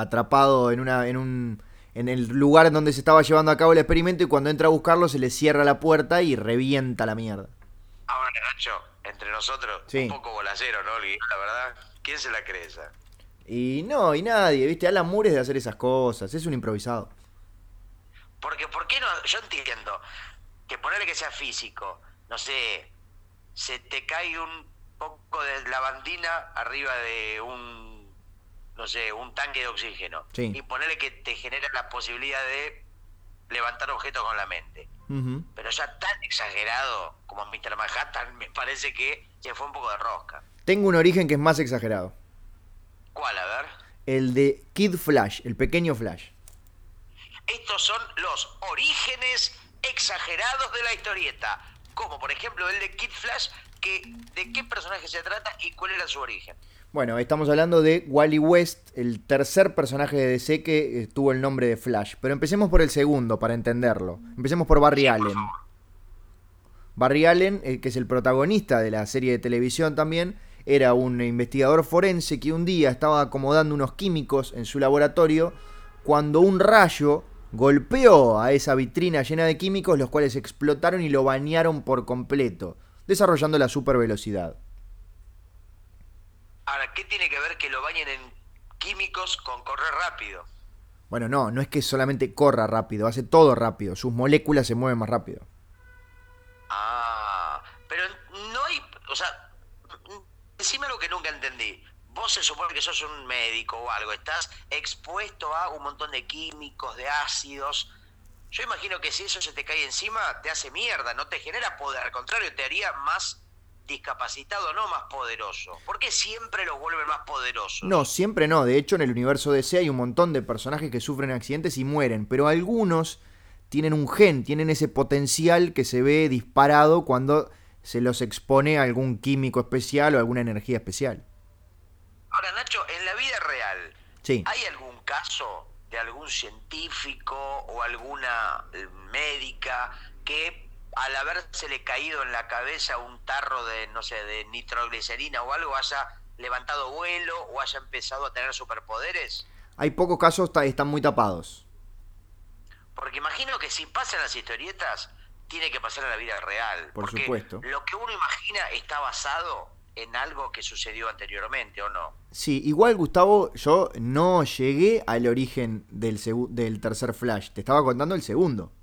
atrapado en una, en un, en el lugar en donde se estaba llevando a cabo el experimento y cuando entra a buscarlo se le cierra la puerta y revienta la mierda. Ahora, Nacho, entre nosotros, Sí. un poco bolacero, ¿no? La verdad, ¿quién se la cree esa? Y no, y nadie, viste, Alan Moore es de hacer esas cosas, es un improvisado. Porque, ¿por qué no? Yo entiendo que ponerle que sea físico, no sé, se te cae un poco de lavandina arriba de un, no sé, un tanque de oxígeno. Sí. Y ponerle que te genera la posibilidad de levantar objetos con la mente. Pero ya tan exagerado como Mr. Manhattan, me parece que se fue un poco de rosca. Tengo un origen que es más exagerado. ¿Cuál? A ver. El de Kid Flash, el pequeño Flash. Estos son los orígenes exagerados de la historieta. Como por ejemplo el de Kid Flash, que de qué personaje se trata y cuál era su origen. Bueno, estamos hablando de Wally West, el tercer personaje de DC que eh, tuvo el nombre de Flash. Pero empecemos por el segundo para entenderlo. Empecemos por Barry Allen. Barry Allen, eh, que es el protagonista de la serie de televisión también, era un investigador forense que un día estaba acomodando unos químicos en su laboratorio cuando un rayo golpeó a esa vitrina llena de químicos, los cuales explotaron y lo bañaron por completo, desarrollando la supervelocidad. ¿Qué tiene que ver que lo bañen en químicos con correr rápido? Bueno, no, no es que solamente corra rápido, hace todo rápido, sus moléculas se mueven más rápido. Ah, pero no hay, o sea, decime algo que nunca entendí. Vos se supone que sos un médico o algo, estás expuesto a un montón de químicos, de ácidos. Yo imagino que si eso se te cae encima, te hace mierda, no te genera poder, al contrario, te haría más discapacitado, no más poderoso. ¿Por qué siempre los vuelven más poderosos? No, siempre no. De hecho, en el universo DC hay un montón de personajes que sufren accidentes y mueren, pero algunos tienen un gen, tienen ese potencial que se ve disparado cuando se los expone a algún químico especial o alguna energía especial. Ahora, Nacho, en la vida real, Sí. ¿hay algún caso de algún científico o alguna eh, médica que al habérsele caído en la cabeza un tarro de, no sé, de nitroglicerina o algo haya levantado vuelo o haya empezado a tener superpoderes? Hay pocos casos, están muy tapados. Porque imagino que si pasan las historietas, tiene que pasar en la vida real. Por Porque supuesto. Lo que uno imagina está basado en algo que sucedió anteriormente, ¿o no? Sí, igual Gustavo, yo no llegué al origen del, del tercer Flash. Te estaba contando el segundo.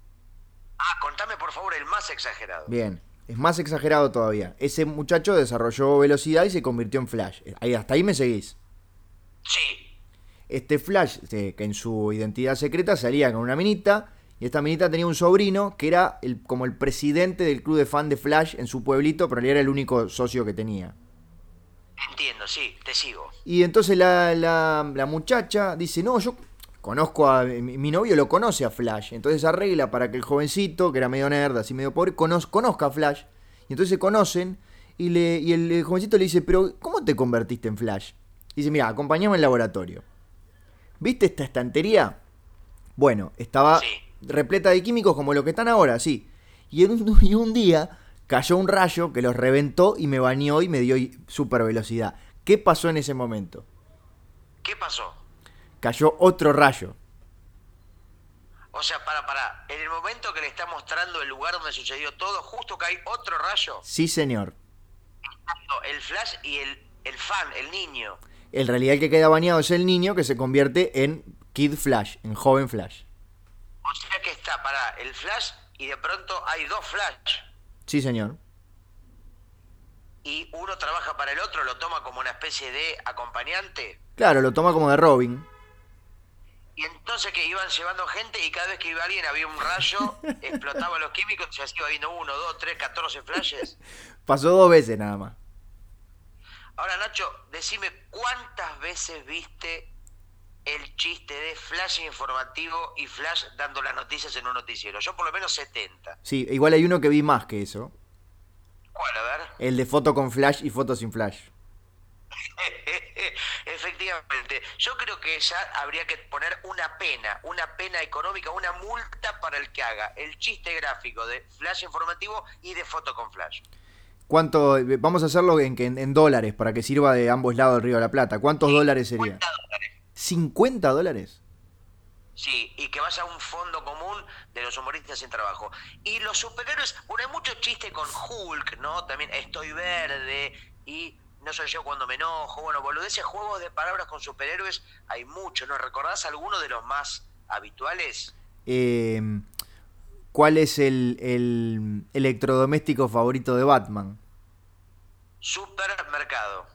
Ah, contame por favor el más exagerado. Bien, es más exagerado todavía. Ese muchacho desarrolló velocidad y se convirtió en Flash. Ahí, hasta ahí me seguís. Sí. Este Flash, este, que en su identidad secreta salía con una minita y esta minita tenía un sobrino que era el, como el presidente del club de fan de Flash en su pueblito, pero él era el único socio que tenía. Entiendo, sí, te sigo. Y entonces la, la, muchacha dice, no, yo conozco a... Mi, novio lo conoce a Flash. Entonces arregla para que el jovencito, que era medio nerd, así medio pobre, conozca a Flash. Y entonces se conocen y, le, y el, jovencito le dice, pero ¿cómo te convertiste en Flash? Y dice, mira, acompañame al laboratorio. ¿Viste esta estantería? Bueno, estaba repleta de químicos como lo que están ahora, sí. Y, en un, y un día cayó un rayo que los reventó y me bañó y me dio super velocidad. ¿Qué pasó en ese momento? ¿Qué pasó? Cayó otro rayo. O sea, para, para, en el momento que le está mostrando el lugar donde sucedió todo, justo que hay otro rayo. Sí, señor. El flash y el, el fan, el niño. En realidad el que queda bañado es el niño que se convierte en Kid Flash, en joven Flash. O sea que está para el flash y de pronto hay dos flash. Sí, señor. Y uno trabaja para el otro, lo toma como una especie de acompañante. Claro, lo toma como de Robin. Y entonces que iban llevando gente y cada vez que iba alguien había un rayo, explotaba los químicos, así iba viendo uno, dos, tres, catorce flashes. Pasó dos veces nada más. Ahora Nacho, decime cuántas veces viste el chiste de Flash informativo y Flash dando las noticias en un noticiero. Yo por lo menos 70. Sí, igual hay uno que vi más que eso. ¿Cuál? A ver. El de foto con Flash y foto sin Flash. Efectivamente, yo creo que ya habría que poner una pena, una pena económica, una multa para el que haga el chiste gráfico de flash informativo y de foto con flash. ¿Cuánto? Vamos a hacerlo en, en, dólares para que sirva de ambos lados del Río de la Plata. ¿Cuántos dólares sería? dólares. ¿50 dólares? Sí, y que vaya a un fondo común de los humoristas sin trabajo. Y los superhéroes, bueno, hay mucho chiste con Hulk, ¿no? También estoy verde y no soy yo cuando me enojo. Bueno, boludeces, juegos de palabras con superhéroes hay mucho, ¿no? ¿Recordás alguno de los más habituales? Eh, ¿Cuál es el, el electrodoméstico favorito de Batman? Supermercado.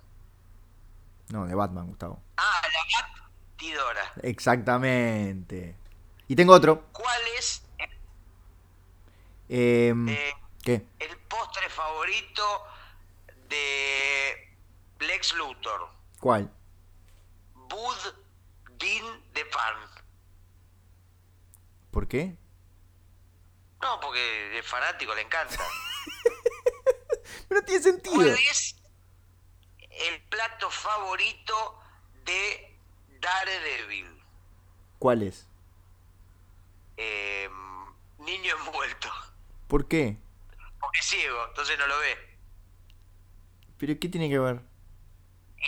No, de Batman, Gustavo. Ah, la Bat Exactamente. Y tengo otro. ¿Cuál es em, eh, ¿qué? el postre favorito de Lex Luthor? ¿Cuál? Budín de pan. ¿Por qué? No, porque es fanático, le encanta. Pero tiene sentido. ¿Cuál es el plato favorito de Daredevil. ¿Cuál es? Em, niño envuelto. ¿Por qué? Porque es ciego, entonces no lo ve. ¿Pero qué tiene que ver?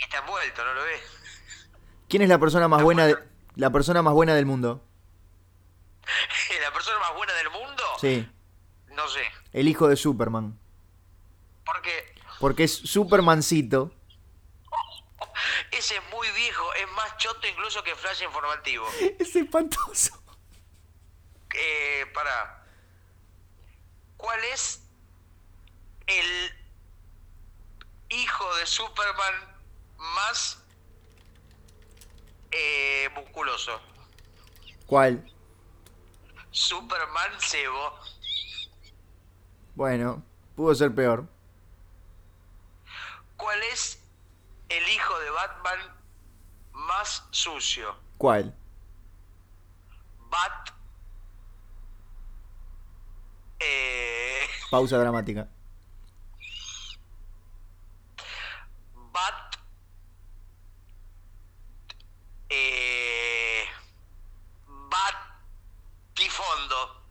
Está envuelto, no lo ve. ¿Quién es la persona más buena de, la persona más buena del mundo? ¿La persona más buena del mundo? Sí. No sé. El hijo de Superman. ¿Por qué? Porque es Supermancito ese es muy viejo, es más choto incluso que Flash informativo. Es espantoso. Eh, para. ¿Cuál es el hijo de Superman más eh, musculoso? ¿Cuál? Superman Cebo. Bueno, pudo ser peor. ¿Cuál es el hijo de Batman más sucio. ¿Cuál? Bat. Eh... Pausa dramática. Bat. Eh... Batifondo.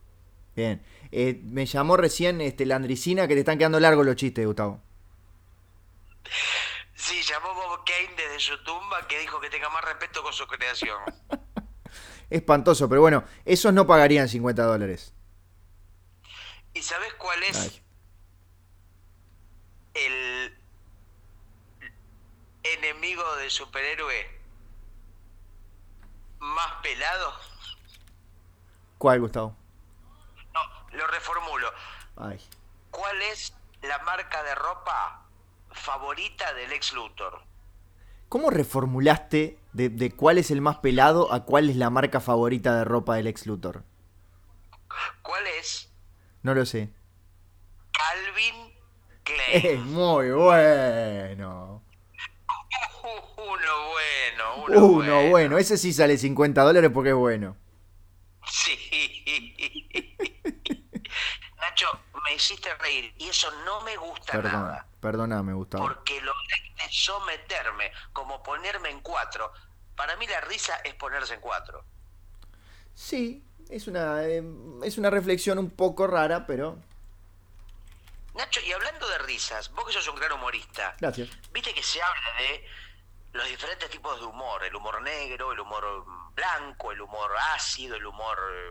Bien. Eh, me llamó recién este, la Andricina que te están quedando largos los chistes, Gustavo. Sí, llamó Bob Kane desde su tumba que dijo que tenga más respeto con su creación. Espantoso, pero bueno, esos no pagarían 50 dólares. ¿Y sabes cuál es el enemigo de superhéroe más pelado? ¿Cuál, Gustavo? No, lo reformulo. Ay. ¿Cuál es la marca de ropa favorita del ex Luthor? ¿Cómo reformulaste de, de, cuál es el más pelado a cuál es la marca favorita de ropa del ex Luthor? ¿Cuál es? No lo sé. Calvin Klein. Es muy bueno. Uno bueno, uno, Uno bueno. bueno. Ese sí sale 50 dólares porque es bueno. Sí. Nacho, me hiciste reír y eso no me gusta Perdón, nada. perdóname, Gustavo. Porque lo de someterme, como ponerme en cuatro. Para mí la risa es ponerse en cuatro. Sí, es una, eh, es una reflexión un poco rara, pero Nacho, y hablando de risas, vos que sos un gran humorista, gracias. viste que se habla de los diferentes tipos de humor, el humor negro, el humor blanco, el humor ácido, el humor eh,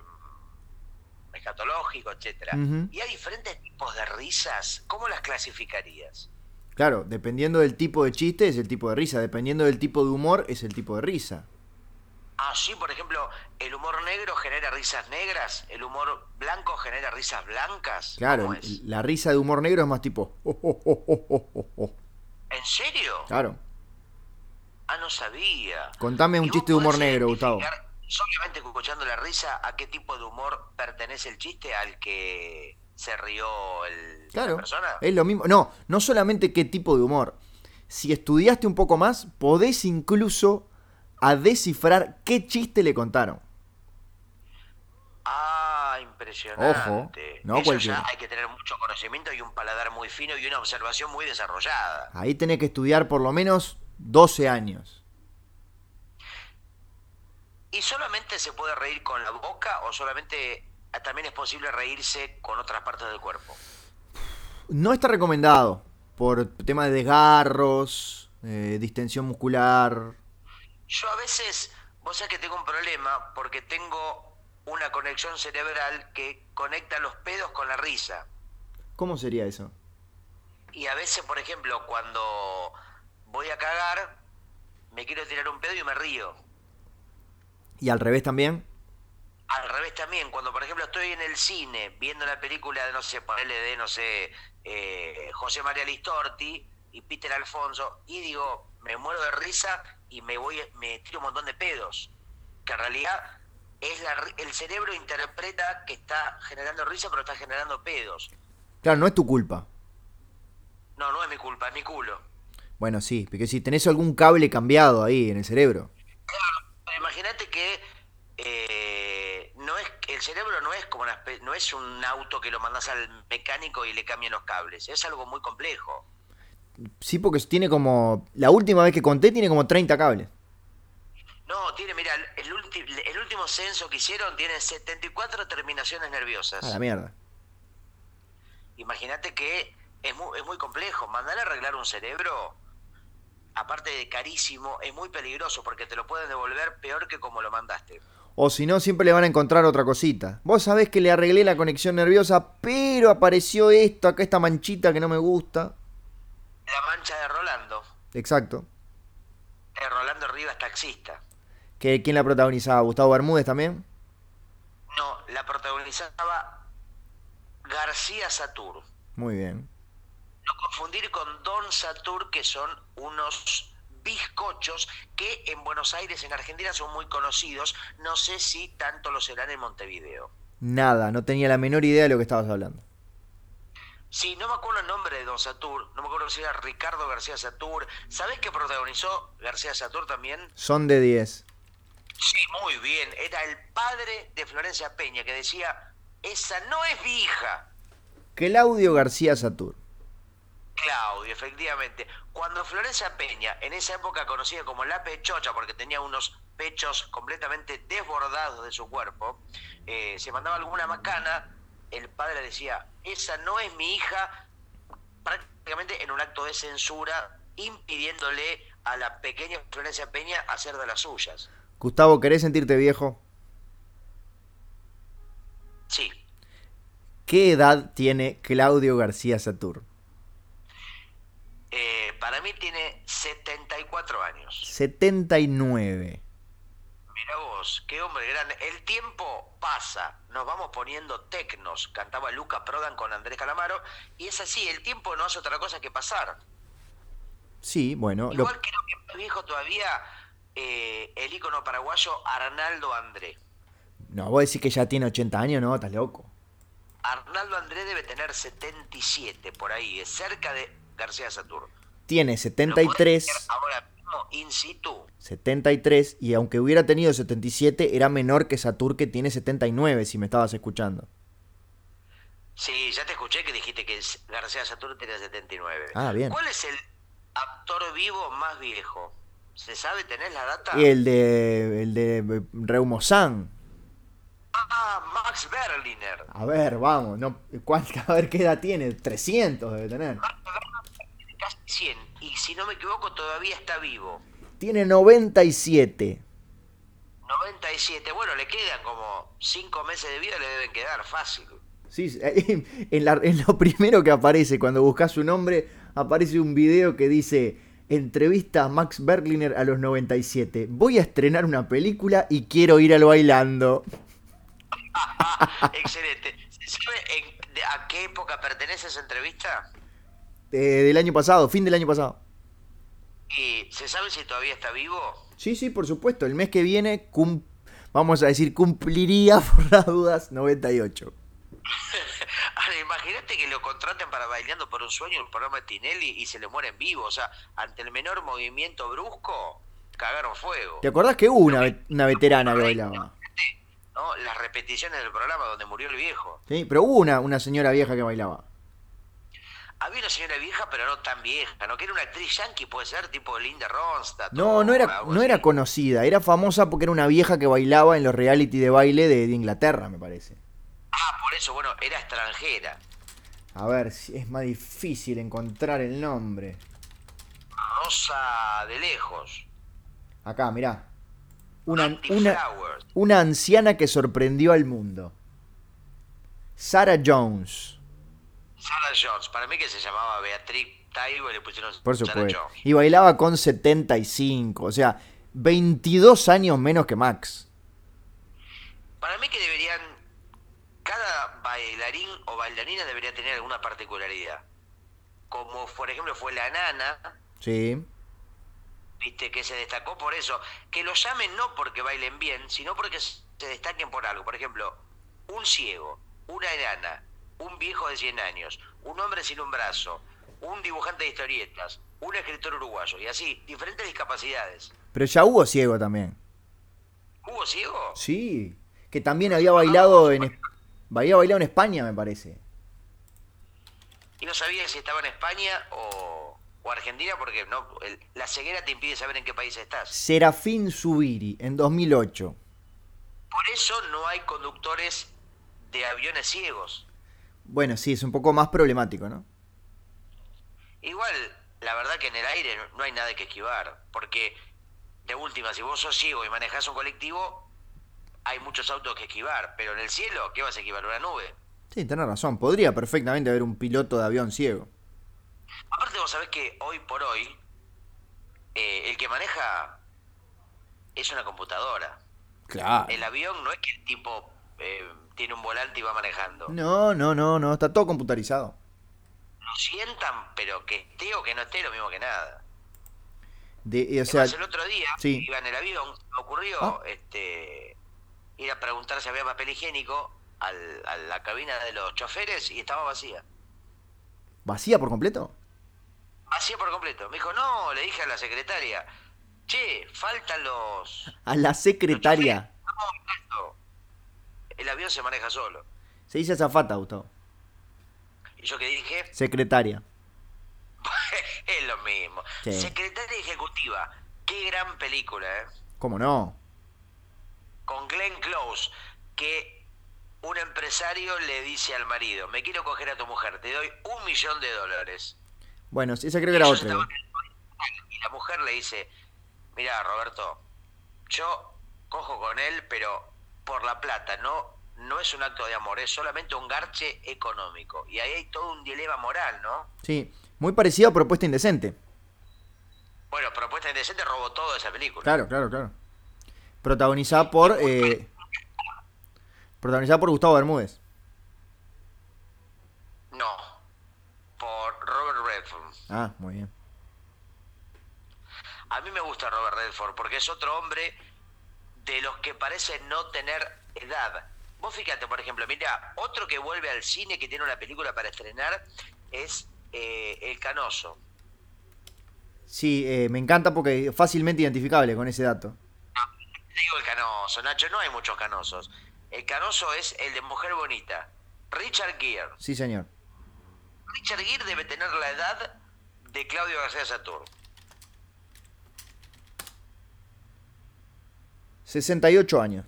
escatológico, etcétera. Y hay diferentes tipos de risas, ¿cómo las clasificarías? Claro, dependiendo del tipo de chiste es el tipo de risa, dependiendo del tipo de humor es el tipo de risa. Ah, sí, por ejemplo, el humor negro genera risas negras, el humor blanco genera risas blancas. Claro, la risa de humor negro es más tipo... "Oh, oh, oh, oh, oh, oh, oh". ¿En serio? Claro. Ah, no sabía. Contame un ¿Y vos chiste de humor negro, Gustavo. Solamente escuchando la risa, ¿a qué tipo de humor pertenece el chiste al que se rió el, Claro, la persona? es lo mismo. No, no solamente qué tipo de humor. Si estudiaste un poco más, podés incluso a descifrar qué chiste le contaron. Ah, impresionante. Ojo, no Eso cualquiera. ya hay que tener mucho conocimiento y un paladar muy fino y una observación muy desarrollada. Ahí tenés que estudiar por lo menos 12 años. ¿Y solamente se puede reír con la boca o solamente ah, también es posible reírse con otras partes del cuerpo? No está recomendado por tema de desgarros, eh, distensión muscular. Yo a veces, vos sabés que tengo un problema porque tengo una conexión cerebral que conecta los pedos con la risa. ¿Cómo sería eso? Y a veces, por ejemplo, cuando voy a cagar, me quiero tirar un pedo y me río. ¿Y al revés también? Al revés también, cuando por ejemplo estoy en el cine viendo la película de, no sé, ponerle de, no sé, eh, José María Listorti y Peter Alfonso, y digo, me muero de risa y me voy, me tiro un montón de pedos. Que en realidad es la, el cerebro interpreta que está generando risa, pero está generando pedos. Claro, no es tu culpa. No, no es mi culpa, es mi culo. Bueno, sí, porque si tenés algún cable cambiado ahí en el cerebro. Pero Imagínate que eh, no es el cerebro no es como una no es un auto que lo mandas al mecánico y le cambian los cables, es algo muy complejo. Sí, porque tiene como... La última vez que conté tiene como 30 cables. No, tiene, mira, el, ulti- el último censo que hicieron tiene 74 terminaciones nerviosas. A la mierda. Imagínate que es muy, es muy complejo. Mandar a arreglar un cerebro, aparte de carísimo, es muy peligroso porque te lo pueden devolver peor que como lo mandaste. O si no, siempre le van a encontrar otra cosita. Vos sabés que le arreglé la conexión nerviosa, pero apareció esto, acá esta manchita que no me gusta. La mancha de Rolando. Exacto. Eh, Rolando Rivas, taxista. ¿Que, ¿Quién la protagonizaba? ¿Gustavo Bermúdez también? No, la protagonizaba García Satur. Muy bien. Confundir con Don Satur, que son unos bizcochos que en Buenos Aires, en Argentina, son muy conocidos. No sé si tanto lo serán en Montevideo. Nada, no tenía la menor idea de lo que estabas hablando. Sí, no me acuerdo el nombre de Don Satur, no me acuerdo si era Ricardo García Satur. ¿Sabés que protagonizó García Satur también? Son de 10. Sí, muy bien. Era el padre de Florencia Peña que decía, esa no es mi hija. Claudio García Satur. Claudio, efectivamente. Cuando Florencia Peña, en esa época conocida como la pechocha, porque tenía unos pechos completamente desbordados de su cuerpo, eh, se mandaba alguna macana, el padre decía, esa no es mi hija, prácticamente en un acto de censura, impidiéndole a la pequeña Florencia Peña hacer de las suyas. Gustavo, ¿querés sentirte viejo? Sí, ¿Qué edad tiene Claudio García Satur? Eh, para mí tiene 74 años. 79. Mira vos, qué hombre grande. El tiempo pasa, nos vamos poniendo tecnos, cantaba Luca Prodan con Andrés Calamaro, y es así, el tiempo no hace otra cosa que pasar. Sí, bueno. lo- Igual creo que más viejo todavía eh, el ícono paraguayo Arnaldo André. No, vos decís que ya tiene 80 años, no, estás loco. Arnaldo André debe tener 77 por ahí, es cerca de García Satur. Tiene ¿Lo podés 73, ver ahora mismo in situ? 73, y aunque hubiera tenido 77, era menor que Satur que tiene 79, si me estabas escuchando. Sí, ya te escuché que dijiste que García Satur tenía 79. Ah, bien. ¿Cuál es el actor vivo más viejo? ¿Se sabe? ¿Tenés la data? Y el de, el de Reumozán. Ah, Max Berliner. A ver, vamos, no, ¿cuánta, a ver qué edad tiene, 300 debe tener. Casi 100. Y si no me equivoco, todavía está vivo. Tiene 97. 97. Bueno, le quedan como 5 meses de vida, le deben quedar fácil. Sí, en, la- en lo primero que aparece cuando buscas su nombre, aparece un video que dice entrevista a Max Berliner a los 97. Voy a estrenar una película y quiero ir al bailando. Excelente. ¿Se sabe en- de- a qué época pertenece esa entrevista? Eh, del año pasado, fin del año pasado. ¿Y se sabe si todavía está vivo? Sí, sí, por supuesto. El mes que viene, cum- vamos a decir, cumpliría por las dudas 98. Ahora, imagínate que lo contraten para Bailando por un Sueño, el programa de Tinelli, y se le muere en vivo. O sea, ante el menor movimiento brusco, cagaron fuego. ¿Te acordás que hubo una, ve- una veterana que bailaba? ¿No? Las repeticiones del programa donde murió el viejo. Sí, pero hubo una, una señora vieja que bailaba. Había una señora vieja, pero no tan vieja, ¿no? Que era una actriz yankee, puede ser, tipo Linda Ronstadt. No, no era, no era conocida, era famosa porque era una vieja que bailaba en los reality de baile de, de Inglaterra, me parece. Ah, por eso, bueno, era extranjera. A ver, es más difícil encontrar el nombre. Rosa de lejos. Acá, mirá. Una, una, una anciana que sorprendió al mundo. Sarah Jones, Sarah Jones. Para mí que se llamaba Beatriz Taibo y le pusieron por Sarah supuesto. Jones. Y bailaba con 75, o sea, 22 años menos que Max. Para mí que deberían, cada bailarín o bailarina debería tener alguna particularidad. Como por ejemplo fue la nana, Sí. viste, que se destacó por eso. Que lo llamen no porque bailen bien, sino porque se destaquen por algo. Por ejemplo, un ciego, una enana, un viejo de 100 años, un hombre sin un brazo, un dibujante de historietas, un escritor uruguayo, y así, diferentes discapacidades. Pero ya hubo ciego también. ¿Hubo ciego? Sí. Que también había bailado en... Había bailado en España, me parece. Y no sabía si estaba en España o, o Argentina porque no el- la ceguera te impide saber en qué país estás. Serafín Zubiri, en 2008. Por eso no hay conductores de aviones ciegos. Bueno, sí, es un poco más problemático, ¿no? Igual, la verdad que en el aire no- hay nada que esquivar, porque de última, si vos sos ciego y manejás un colectivo, hay muchos autos que esquivar, pero en el cielo, ¿qué vas a esquivar? ¿Una nube? Sí, tenés razón. Podría perfectamente haber un piloto de avión ciego. Aparte vos sabés que hoy por hoy, eh, el que maneja es una computadora. Claro. El avión no es que el tipo eh, tiene un volante y va manejando. No, no, no, no. Está todo computarizado. Lo sientan, pero que esté o que no esté, lo mismo que nada. De, eh, o sea, el otro día sí. iba en el avión, me ocurrió Ah. este, ir a preguntar si había papel higiénico al- a la cabina de los choferes y estaba vacía. ¿vacía por completo? Vacía por completo. Me dijo, no, le dije a la secretaria, che, faltan los... A la secretaria. los choferes". No, alto. El avión se maneja solo. Se dice azafata, Gustavo. Y yo que dije, Secretaria. es lo mismo. Sí. Secretaria ejecutiva, qué gran película, ¿eh? ¿Cómo no? con Glenn Close, que un empresario le dice al marido, me quiero coger a tu mujer, te doy un millón de dólares. Bueno, esa creo que era otra. hospital, Y la mujer le dice, mira Roberto, yo cojo con él, pero por la plata, no, no es un acto de amor, es solamente un garche económico. Y ahí hay todo un dilema moral, ¿no? Sí, muy parecido a Propuesta Indecente. Bueno, Propuesta Indecente robó todo esa película. Claro, claro, claro. Protagonizada por. Eh, protagonizada por Gustavo Bermúdez. No, por Robert Redford. Ah, muy bien. A mí me gusta Robert Redford porque es otro hombre de los que parece no tener edad. Vos fíjate, por ejemplo, mira, otro que vuelve al cine que tiene una película para estrenar es eh, El Canoso. Sí, eh, me encanta porque es fácilmente identificable con ese dato. digo el canoso, Nacho, no hay muchos canosos. El canoso es el de Mujer Bonita. Richard Gere. Sí, señor. Richard Gere debe tener la edad de Claudio García Satur. 68 años.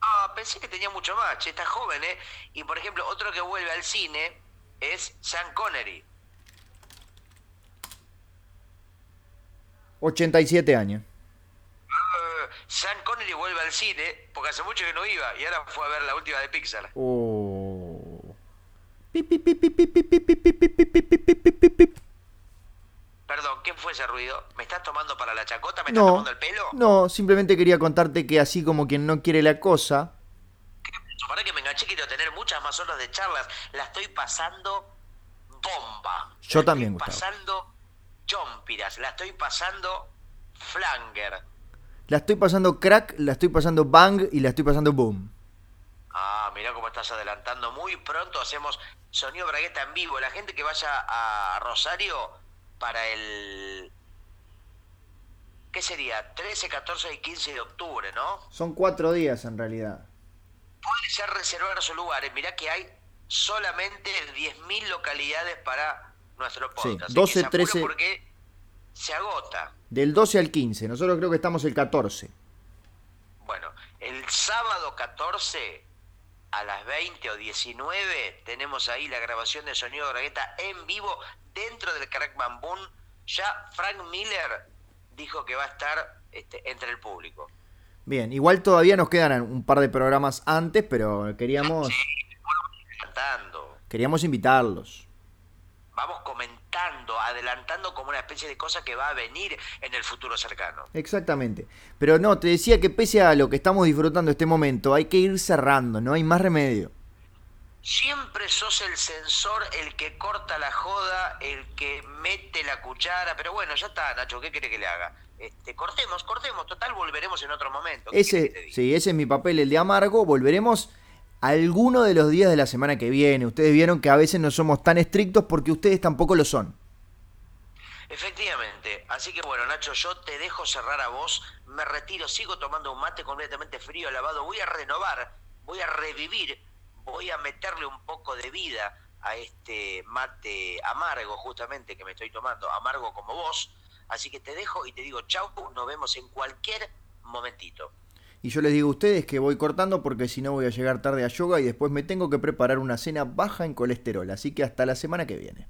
Ah, pensé que tenía mucho más. Che, está joven, ¿eh? Y por ejemplo, otro que vuelve al cine es Sean Connery. 87 años. Uh, Sean Connery vuelve al cine porque hace mucho que no iba y ahora fue a ver la última de Pixar. Oh. Perdón, ¿qué fue ese ruido? ¿Me estás tomando para la chacota? ¿Me estás No, tomando el pelo? no, simplemente quería contarte que así como quien no quiere la cosa, Para que me enganché, quiero tener muchas más horas de charlas. La estoy pasando bomba. Yo La también, estoy Gustavo. pasando chompiras. La estoy pasando flanger. la estoy pasando crack, la estoy pasando bang y la estoy pasando boom. Ah, mirá cómo estás adelantando. Muy pronto hacemos sonido bragueta en vivo. La gente que vaya a Rosario para el... ¿Qué sería? 13, 14 y 15 de octubre, ¿no? Son cuatro días en realidad. Puede ser reservar su lugar. Mirá que hay solamente 10.000 localidades para nuestro Sí, podcast. Así 12, que se apure 13. Porque se agota. Del 12 al 15, nosotros creo que estamos el 14. Bueno, el sábado 14 a las 20 o 19 tenemos ahí la grabación de Sonido Bragueta en vivo dentro del Crack Bamboo. Ya Frank Miller dijo que va a estar este, entre el público. Bien, igual todavía nos quedan un par de programas antes, pero queríamos, Cantando. queríamos invitarlos. Vamos comentando, adelantando como una especie de cosa que va a venir en el futuro cercano. Exactamente. Pero no, te decía que pese a lo que estamos disfrutando este momento, hay que ir cerrando, no hay más remedio. Siempre sos el censor, el que corta la joda, el que mete la cuchara, pero bueno, ya está, Nacho, ¿qué quiere que le haga? Este, cortemos, cortemos, total, volveremos en otro momento. ¿Qué querés que te Ese, sí, ese es mi papel, el de amargo. Volveremos alguno de los días de la semana que viene. Ustedes vieron que a veces no somos tan estrictos porque ustedes tampoco lo son. Efectivamente, así que bueno, Nacho, yo te dejo cerrar a vos, me retiro, sigo tomando un mate completamente frío, lavado, voy a renovar, voy a revivir, voy a meterle un poco de vida a este mate amargo justamente que me estoy tomando, amargo como vos, así que te dejo y te digo chau, nos vemos en cualquier momentito. Y yo les digo a ustedes que voy cortando porque si no voy a llegar tarde a yoga y después me tengo que preparar una cena baja en colesterol. Así que hasta la semana que viene.